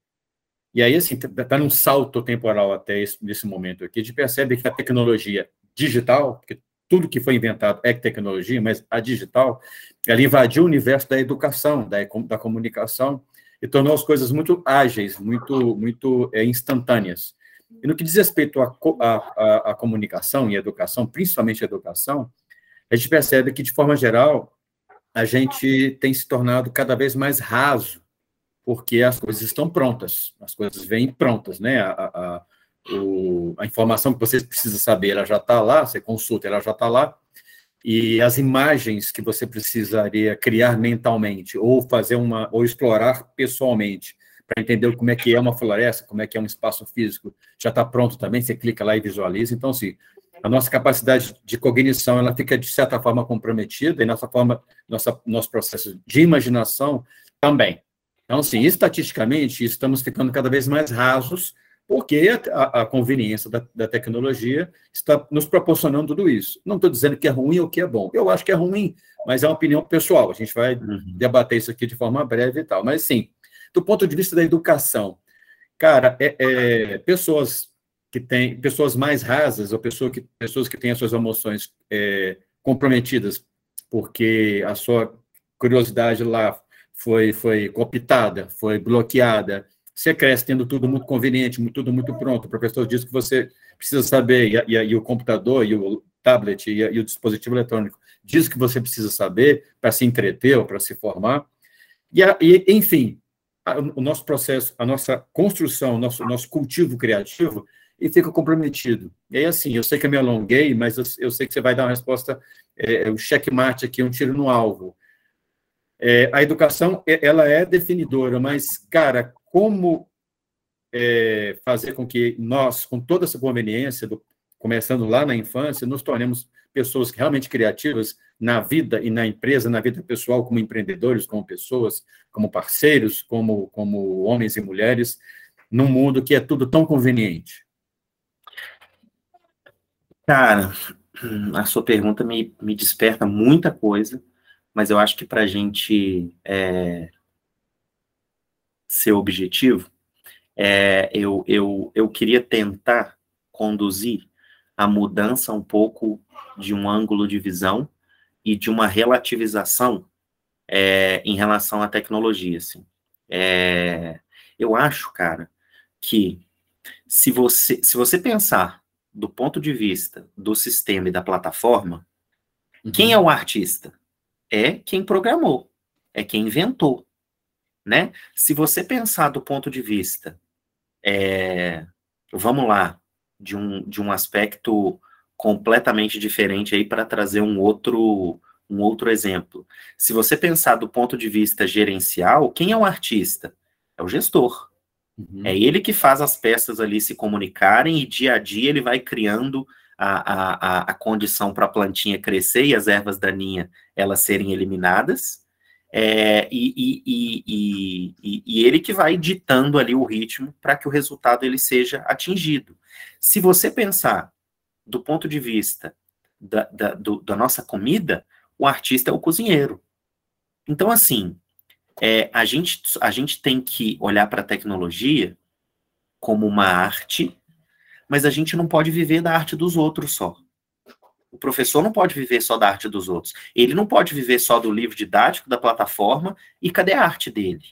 E aí, assim, está tá num salto temporal até esse, nesse momento aqui, a gente percebe que a tecnologia digital, porque tudo que foi inventado é tecnologia, mas a digital, ela invadiu o universo da educação, da, da comunicação, e tornou as coisas muito ágeis, muito, muito é, instantâneas. E no que diz respeito à, à, à comunicação e à educação, principalmente a educação, a gente percebe que, de forma geral, a gente tem se tornado cada vez mais raso porque as coisas estão prontas, as coisas vêm prontas, né? A, a, o, a informação que você precisa saber, ela já está lá, você consulta, ela já está lá, e as imagens que você precisaria criar mentalmente, ou fazer uma, ou explorar pessoalmente, para entender como é que é uma floresta, como é que é um espaço físico, já está pronto também, você clica lá e visualiza. Então, assim, a nossa capacidade de cognição, ela fica, de certa forma, comprometida, e nossa forma, nossa, nosso processo de imaginação também. Então, assim, estatisticamente, estamos ficando cada vez mais rasos, porque a, a conveniência da, da, tecnologia está nos proporcionando tudo isso. Não estou dizendo que é ruim ou que é bom. Eu acho que é ruim, mas é uma opinião pessoal. A gente vai uhum. debater isso aqui de forma breve e tal. Mas, sim, do ponto de vista da educação, cara, é, é, pessoas que têm, pessoas mais rasas, ou pessoa que, pessoas que têm as suas emoções é, comprometidas, porque a sua curiosidade lá foi, foi cooptada, foi bloqueada. Você cresce tendo tudo muito conveniente, tudo muito pronto. O professor diz que você precisa saber, e, e, e o computador, e o tablet, e, e, o dispositivo eletrônico diz que você precisa saber para se entreter ou para se formar. E, enfim, a, o nosso processo, a nossa construção, o nosso, nosso cultivo criativo, e fica comprometido. E aí, assim, eu sei que eu me alonguei, mas eu, eu sei que você vai dar uma resposta, é, o checkmate aqui, um tiro no alvo. É, a educação, ela é definidora, mas, cara, como é, fazer com que nós, com toda essa conveniência, do, começando lá na infância, nos tornemos pessoas realmente criativas na vida e na empresa, na vida pessoal, como empreendedores, como pessoas, como parceiros, como, como homens e mulheres, num mundo que é tudo tão conveniente? Cara, a sua pergunta me, me desperta muita coisa mas eu acho que para a gente é, ser objetivo, é, eu, eu, eu queria tentar conduzir a mudança um pouco de um ângulo de visão e de uma relativização é, em relação à tecnologia. Assim. É, eu acho, cara, que se você, se você pensar do ponto de vista do sistema e da plataforma, uhum. quem é o artista? É quem programou, é quem inventou, né? Se você pensar do ponto de vista, é, vamos lá, de um, de um aspecto completamente diferente aí para trazer um outro um outro exemplo. Se você pensar do ponto de vista gerencial, quem é o artista? É o gestor. Uhum. É ele que faz as peças ali se comunicarem e dia a dia ele vai criando a, a, a condição para a plantinha crescer e as ervas daninhas elas serem eliminadas. É, e, e, e, e, ele que vai ditando ali o ritmo para que o resultado ele seja atingido. Se você pensar do ponto de vista da, da, do, da nossa comida, o artista é o cozinheiro. Então, assim, é, a, gente, a gente tem que olhar para a tecnologia como uma arte, mas a gente não pode viver da arte dos outros só. O professor não pode viver só da arte dos outros. Ele não pode viver só do livro didático, da plataforma, e cadê a arte dele?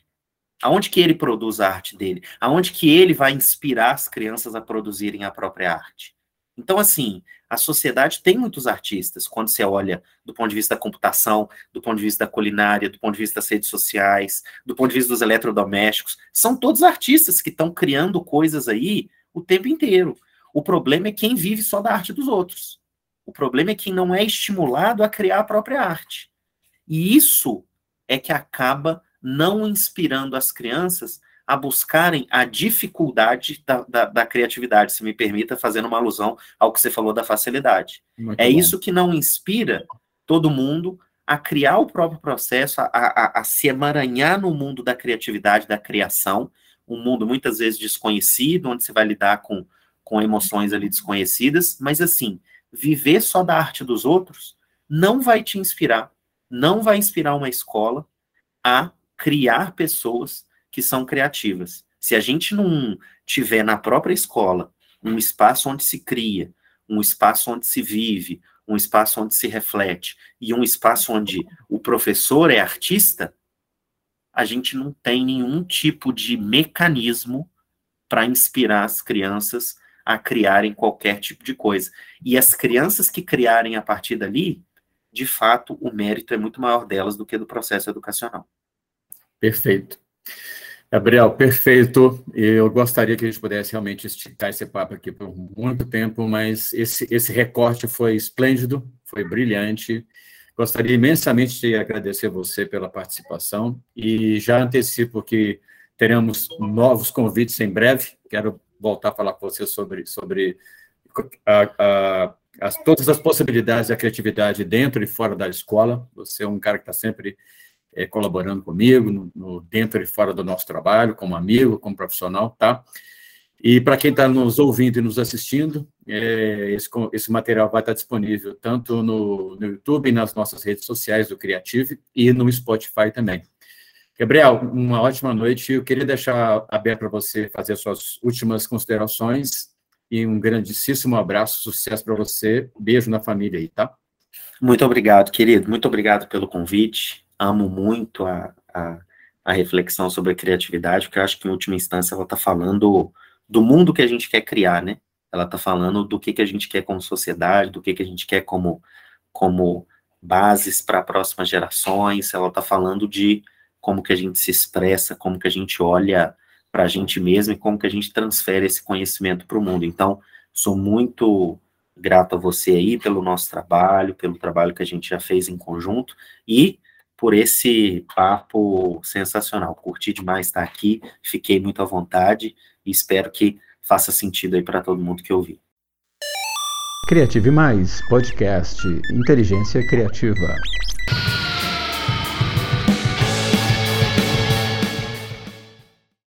Aonde que ele produz a arte dele? Aonde que ele vai inspirar as crianças a produzirem a própria arte? Então, assim, a sociedade tem muitos artistas, quando você olha do ponto de vista da computação, do ponto de vista da culinária, do ponto de vista das redes sociais, do ponto de vista dos eletrodomésticos, são todos artistas que estão criando coisas aí o tempo inteiro. O problema é quem vive só da arte dos outros. O problema é quem não é estimulado a criar a própria arte. E isso é que acaba não inspirando as crianças a buscarem a dificuldade da, da, da, criatividade, se me permita, fazendo uma alusão ao que você falou da facilidade. Muito é bom. isso que não inspira todo mundo a criar o próprio processo, a, a, a se emaranhar no mundo da criatividade, da criação, um mundo muitas vezes desconhecido, onde você vai lidar com, com emoções ali desconhecidas, mas assim, viver só da arte dos outros não vai te inspirar, não vai inspirar uma escola a criar pessoas que são criativas. Se a gente não tiver na própria escola um espaço onde se cria, um espaço onde se vive, um espaço onde se reflete e um espaço onde o professor é artista, a gente não tem nenhum tipo de mecanismo para inspirar as crianças a criarem qualquer tipo de coisa. E as crianças que criarem a partir dali, de fato, o mérito é muito maior delas do que do processo educacional. Perfeito. Gabriel, perfeito. Eu gostaria que a gente pudesse realmente esticar esse papo aqui por muito tempo, mas esse, esse recorte foi esplêndido, foi brilhante. Gostaria imensamente de agradecer você pela participação e já antecipo que teremos novos convites em breve. Quero voltar a falar com você sobre, sobre a, a, as, todas as possibilidades da criatividade dentro e fora da escola. Você é um cara que está sempre é, colaborando comigo, no, no, dentro e fora do nosso trabalho, como amigo, como profissional, tá? E para quem está nos ouvindo e nos assistindo, é, esse, esse, material vai estar disponível tanto no, no YouTube, nas nossas redes sociais do Creative e no Spotify também. Gabriel, uma ótima noite. Eu queria deixar aberto para você fazer suas últimas considerações e um grandíssimo abraço, sucesso para você. Beijo na família aí, tá? Muito obrigado, querido. Muito obrigado pelo convite amo muito a, a, a, reflexão sobre a criatividade, porque eu acho que, em última instância, ela está falando do mundo que a gente quer criar, né? Ela está falando do que, que a gente quer como sociedade, do que, que a gente quer como, como bases para próximas gerações, ela está falando de como que a gente se expressa, como que a gente olha para a gente mesmo e como que a gente transfere esse conhecimento para o mundo. Então, sou muito grato a você aí pelo nosso trabalho, pelo trabalho que a gente já fez em conjunto e por esse papo sensacional. Curti demais estar aqui, fiquei muito à vontade e espero que faça sentido aí para todo mundo que ouviu. Criative Mais, podcast Inteligência Criativa.